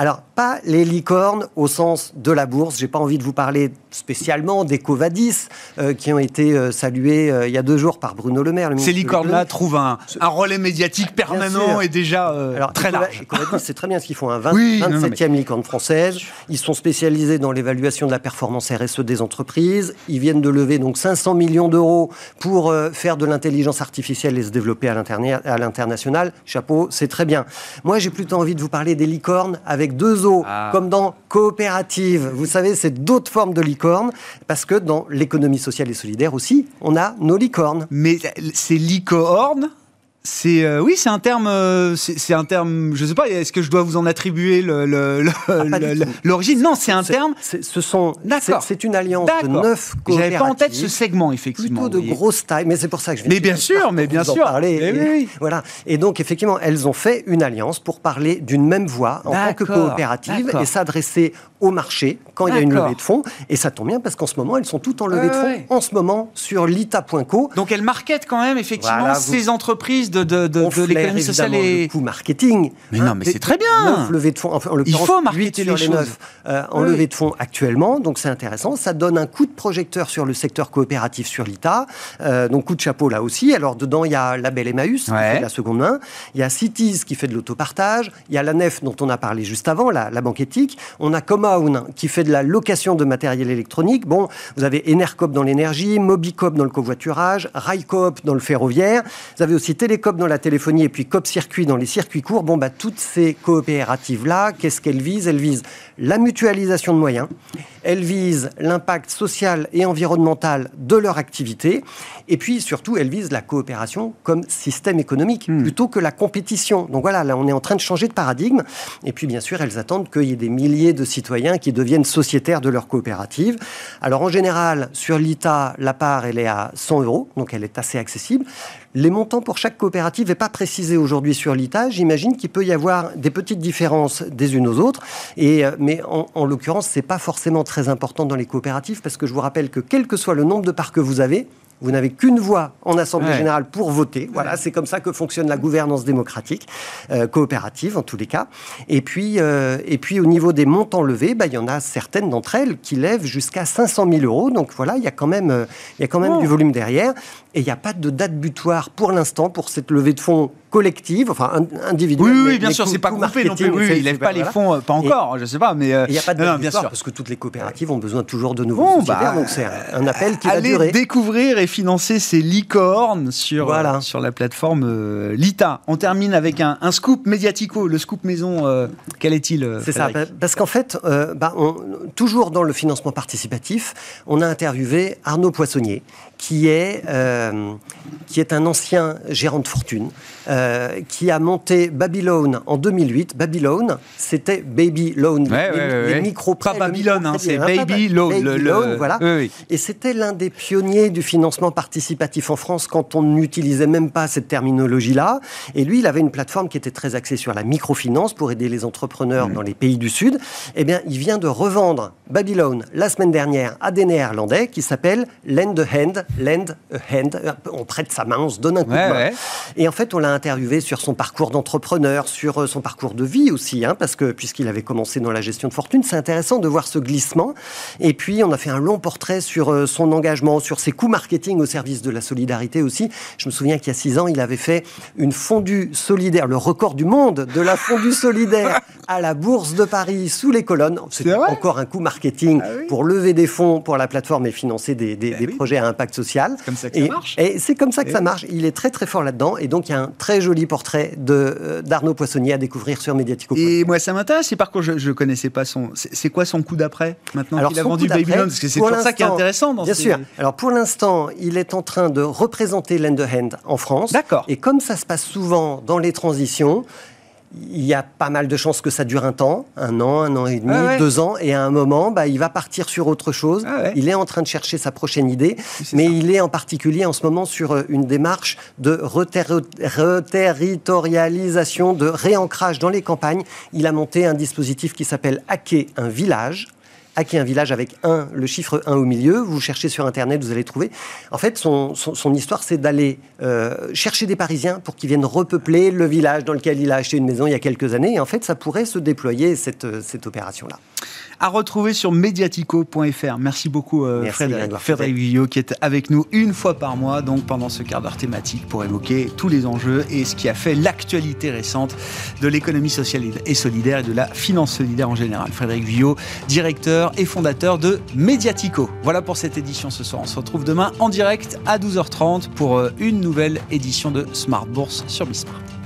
Alors, pas les licornes au sens de la bourse. J'ai pas envie de vous parler spécialement des Covadis euh, qui ont été euh, salués euh, il y a deux jours par Bruno Le Maire. Ces licornes-là trouvent un, relais médiatique permanent et déjà très large. Covadis, c'est très bien ce qu'ils font. Un 27e licorne française. Ils sont spécialisés dans l'évaluation de la performance RSE des entreprises. Ils viennent de lever donc 500 millions d'euros pour faire de l'intelligence artificielle et se développer à l'international. Chapeau, c'est très bien. Moi, j'ai plutôt envie de vous parler des licornes avec deux os, ah. comme dans coopérative. Vous savez, c'est d'autres formes de licornes, parce que dans l'économie sociale et solidaire aussi, on a nos licornes. Mais ces licornes c'est euh, oui, c'est un terme, euh, c'est un terme. Je sais pas. Est-ce que je dois vous en attribuer ah, l'origine? Non, c'est un terme. Ce sont. C'est une alliance de neuf coopératives. J'avais pas en tête ce segment effectivement. Plutôt de grosse taille, mais c'est pour ça que je. Mais bien sûr, mais bien sûr. Parler, Voilà. Et donc effectivement, elles ont fait une alliance pour parler d'une même voix en tant que coopérative et s'adresser au marché quand il y a une levée de fonds. Et ça tombe bien parce qu'en ce moment, elles sont toutes en levée de fonds en ce moment sur lita.co. Donc elles marketent quand même effectivement ces entreprises de, de, de, l'économie sociale et le coût marketing. Mais non, mais c'est très bien. Levée de fonds, enfin, en il faut marketer les, les choses. Euh, en levée de fonds actuellement, donc c'est intéressant. Ça donne un coup de projecteur sur le secteur coopératif sur l'ITA. Euh, donc coup de chapeau là aussi. Alors dedans, il y a la belle Emmaüs qui fait la seconde main. Il y a Cities qui fait de l'autopartage. Il y a la Nef dont on a parlé juste avant, la, la banque éthique. On a Qui fait de la location de matériel électronique. Bon, vous avez Enercop dans l'énergie, Mobicop dans le covoiturage, Railcoop dans le ferroviaire. Vous avez aussi Télécop dans la téléphonie et puis Cop Circuit dans les circuits courts. Bon, bah, toutes ces coopératives-là, qu'est-ce qu'elles visent? Elles visent la mutualisation de moyens, elles visent l'impact social et environnemental de leur activité, et puis surtout, elles visent la coopération comme système économique, hmm. plutôt que la compétition. Donc voilà, là, on est en train de changer de paradigme, et puis bien sûr, elles attendent qu'il y ait des milliers de citoyens qui deviennent sociétaires de leur coopérative. Alors en général, sur l'ITA, la part, elle est à 100 euros, donc elle est assez accessible. Les montants pour chaque coopérative n'est pas précisé aujourd'hui sur l'ITA. J'imagine qu'il peut y avoir des petites différences des unes aux autres. Et, euh, mais en, en l'occurrence, ce n'est pas forcément très important dans les coopératives parce que je vous rappelle que quel que soit le nombre de parts que vous avez, Vous n'avez qu'une voix en Assemblée Ouais. générale pour voter. Voilà, c'est comme ça que fonctionne la gouvernance démocratique, euh, coopérative en tous les cas. Et puis, euh, et puis au niveau des montants levés, bah, il y en a certaines d'entre elles qui lèvent jusqu'à 500 000 euros. Donc voilà, il y a quand même, euh, il y a quand même Oh. du volume derrière. Et il n'y a pas de date butoir pour l'instant pour cette levée de fonds collective, enfin in- individuelle. Oui, bien sûr, c'est pas coût groupé non plus. Oui, il lève pas les fonds, pas Et- encore, je sais pas, mais. euh, et Il n'y a pas de non, bien sûr. parce que toutes les coopératives ont besoin toujours de nouveaux Bon, bah, donc c'est un, un appel qui va Allez durer. découvrir et financer ces licornes sur, Voilà. euh, sur la plateforme euh, Lita. On termine avec un, un scoop médiatico, le scoop maison. euh, quel est-il C'est ça, pa- parce qu'en fait, bah, on- toujours dans le financement participatif, on a interviewé Arnaud Poissonnier, qui est, euh, qui est un ancien gérant de fortune, euh, qui a monté Babylone en 2008. Babylone, c'était Baby Loan, Ouais, les, ouais, les ouais. micro-prêts, Pas Babylone, hein, c'est hein, Baby Ba- Loan. Baby le- le- Loan, voilà. Oui, oui. Et c'était l'un des pionniers du financement participatif en France quand on n'utilisait même pas cette terminologie-là. Et lui, il avait une plateforme qui était très axée sur la microfinance pour aider les entrepreneurs dans les pays du Sud. Eh bien, il vient de revendre Babylone la semaine dernière à des Néerlandais qui s'appelle Lend a Hand. Lend a Hand. On prête sa main, on se donne un coup Ouais, de main. ouais. Et en fait, on l'a interviewé sur son parcours d'entrepreneur, sur euh, son parcours de vie aussi, hein, parce que puisqu'il avait commencé dans la gestion de fortune, c'est intéressant de voir ce glissement. Et puis, on a fait un long portrait sur euh, son engagement, sur ses coûts marketing au service de la solidarité aussi. Je me souviens qu'il y a six ans, il avait fait une fondue solidaire, le record du monde de la fondue solidaire à la Bourse de Paris sous les colonnes. C'était encore un coût marketing Ah oui. pour lever des fonds pour la plateforme et financer des, des- Ah des oui. projets à impact social. comme ça que ça Et- marche. Et c'est comme ça que Et ça marche. Il est très très fort là-dedans. Et donc il y a un très joli portrait euh, d'Arnaud Poissonnier à découvrir sur Mediatico. Et moi, ça m'intéresse. Et par contre, je ne connaissais pas son. C'est c'est quoi son coup d'après maintenant qu'il a vendu Babylone Parce que c'est pour ça qui est intéressant dans Bien ces- sûr. Alors pour l'instant, il est en train de représenter Lend Hand en France. D'accord. Et comme ça se passe souvent dans les transitions, il y a pas mal de chances que ça dure un temps, un an, un an et demi, Ah ouais. deux ans, et à un moment, bah, il va partir sur autre chose. Ah ouais. Il est en train de chercher sa prochaine idée, mais ça. il est en particulier en ce moment sur euh, une démarche de reterri- reterritorialisation, de réancrage dans les campagnes. Il a monté un dispositif qui s'appelle Hacker un village. Hacker un village avec un, le chiffre 1 au milieu. Vous cherchez sur Internet, vous allez trouver. En fait, son, histoire, c'est d'aller euh, chercher des Parisiens pour qu'ils viennent repeupler le village dans lequel il a acheté une maison il y a quelques années. Et en fait, ça pourrait se déployer, cette, euh, cette opération-là. À retrouver sur mediatico.fr. Merci beaucoup euh, Merci, Frédéric, Frédéric Villot qui est avec nous une fois par mois, donc pendant ce quart d'heure thématique pour évoquer tous les enjeux et ce qui a fait l'actualité récente de l'économie sociale et solidaire et de la finance solidaire en général. Frédéric Villot, directeur et fondateur de Mediatico. Voilà pour cette édition ce soir. On se retrouve demain en direct à 12h30 pour euh, une nouvelle édition de Smart Bourse sur Bismart.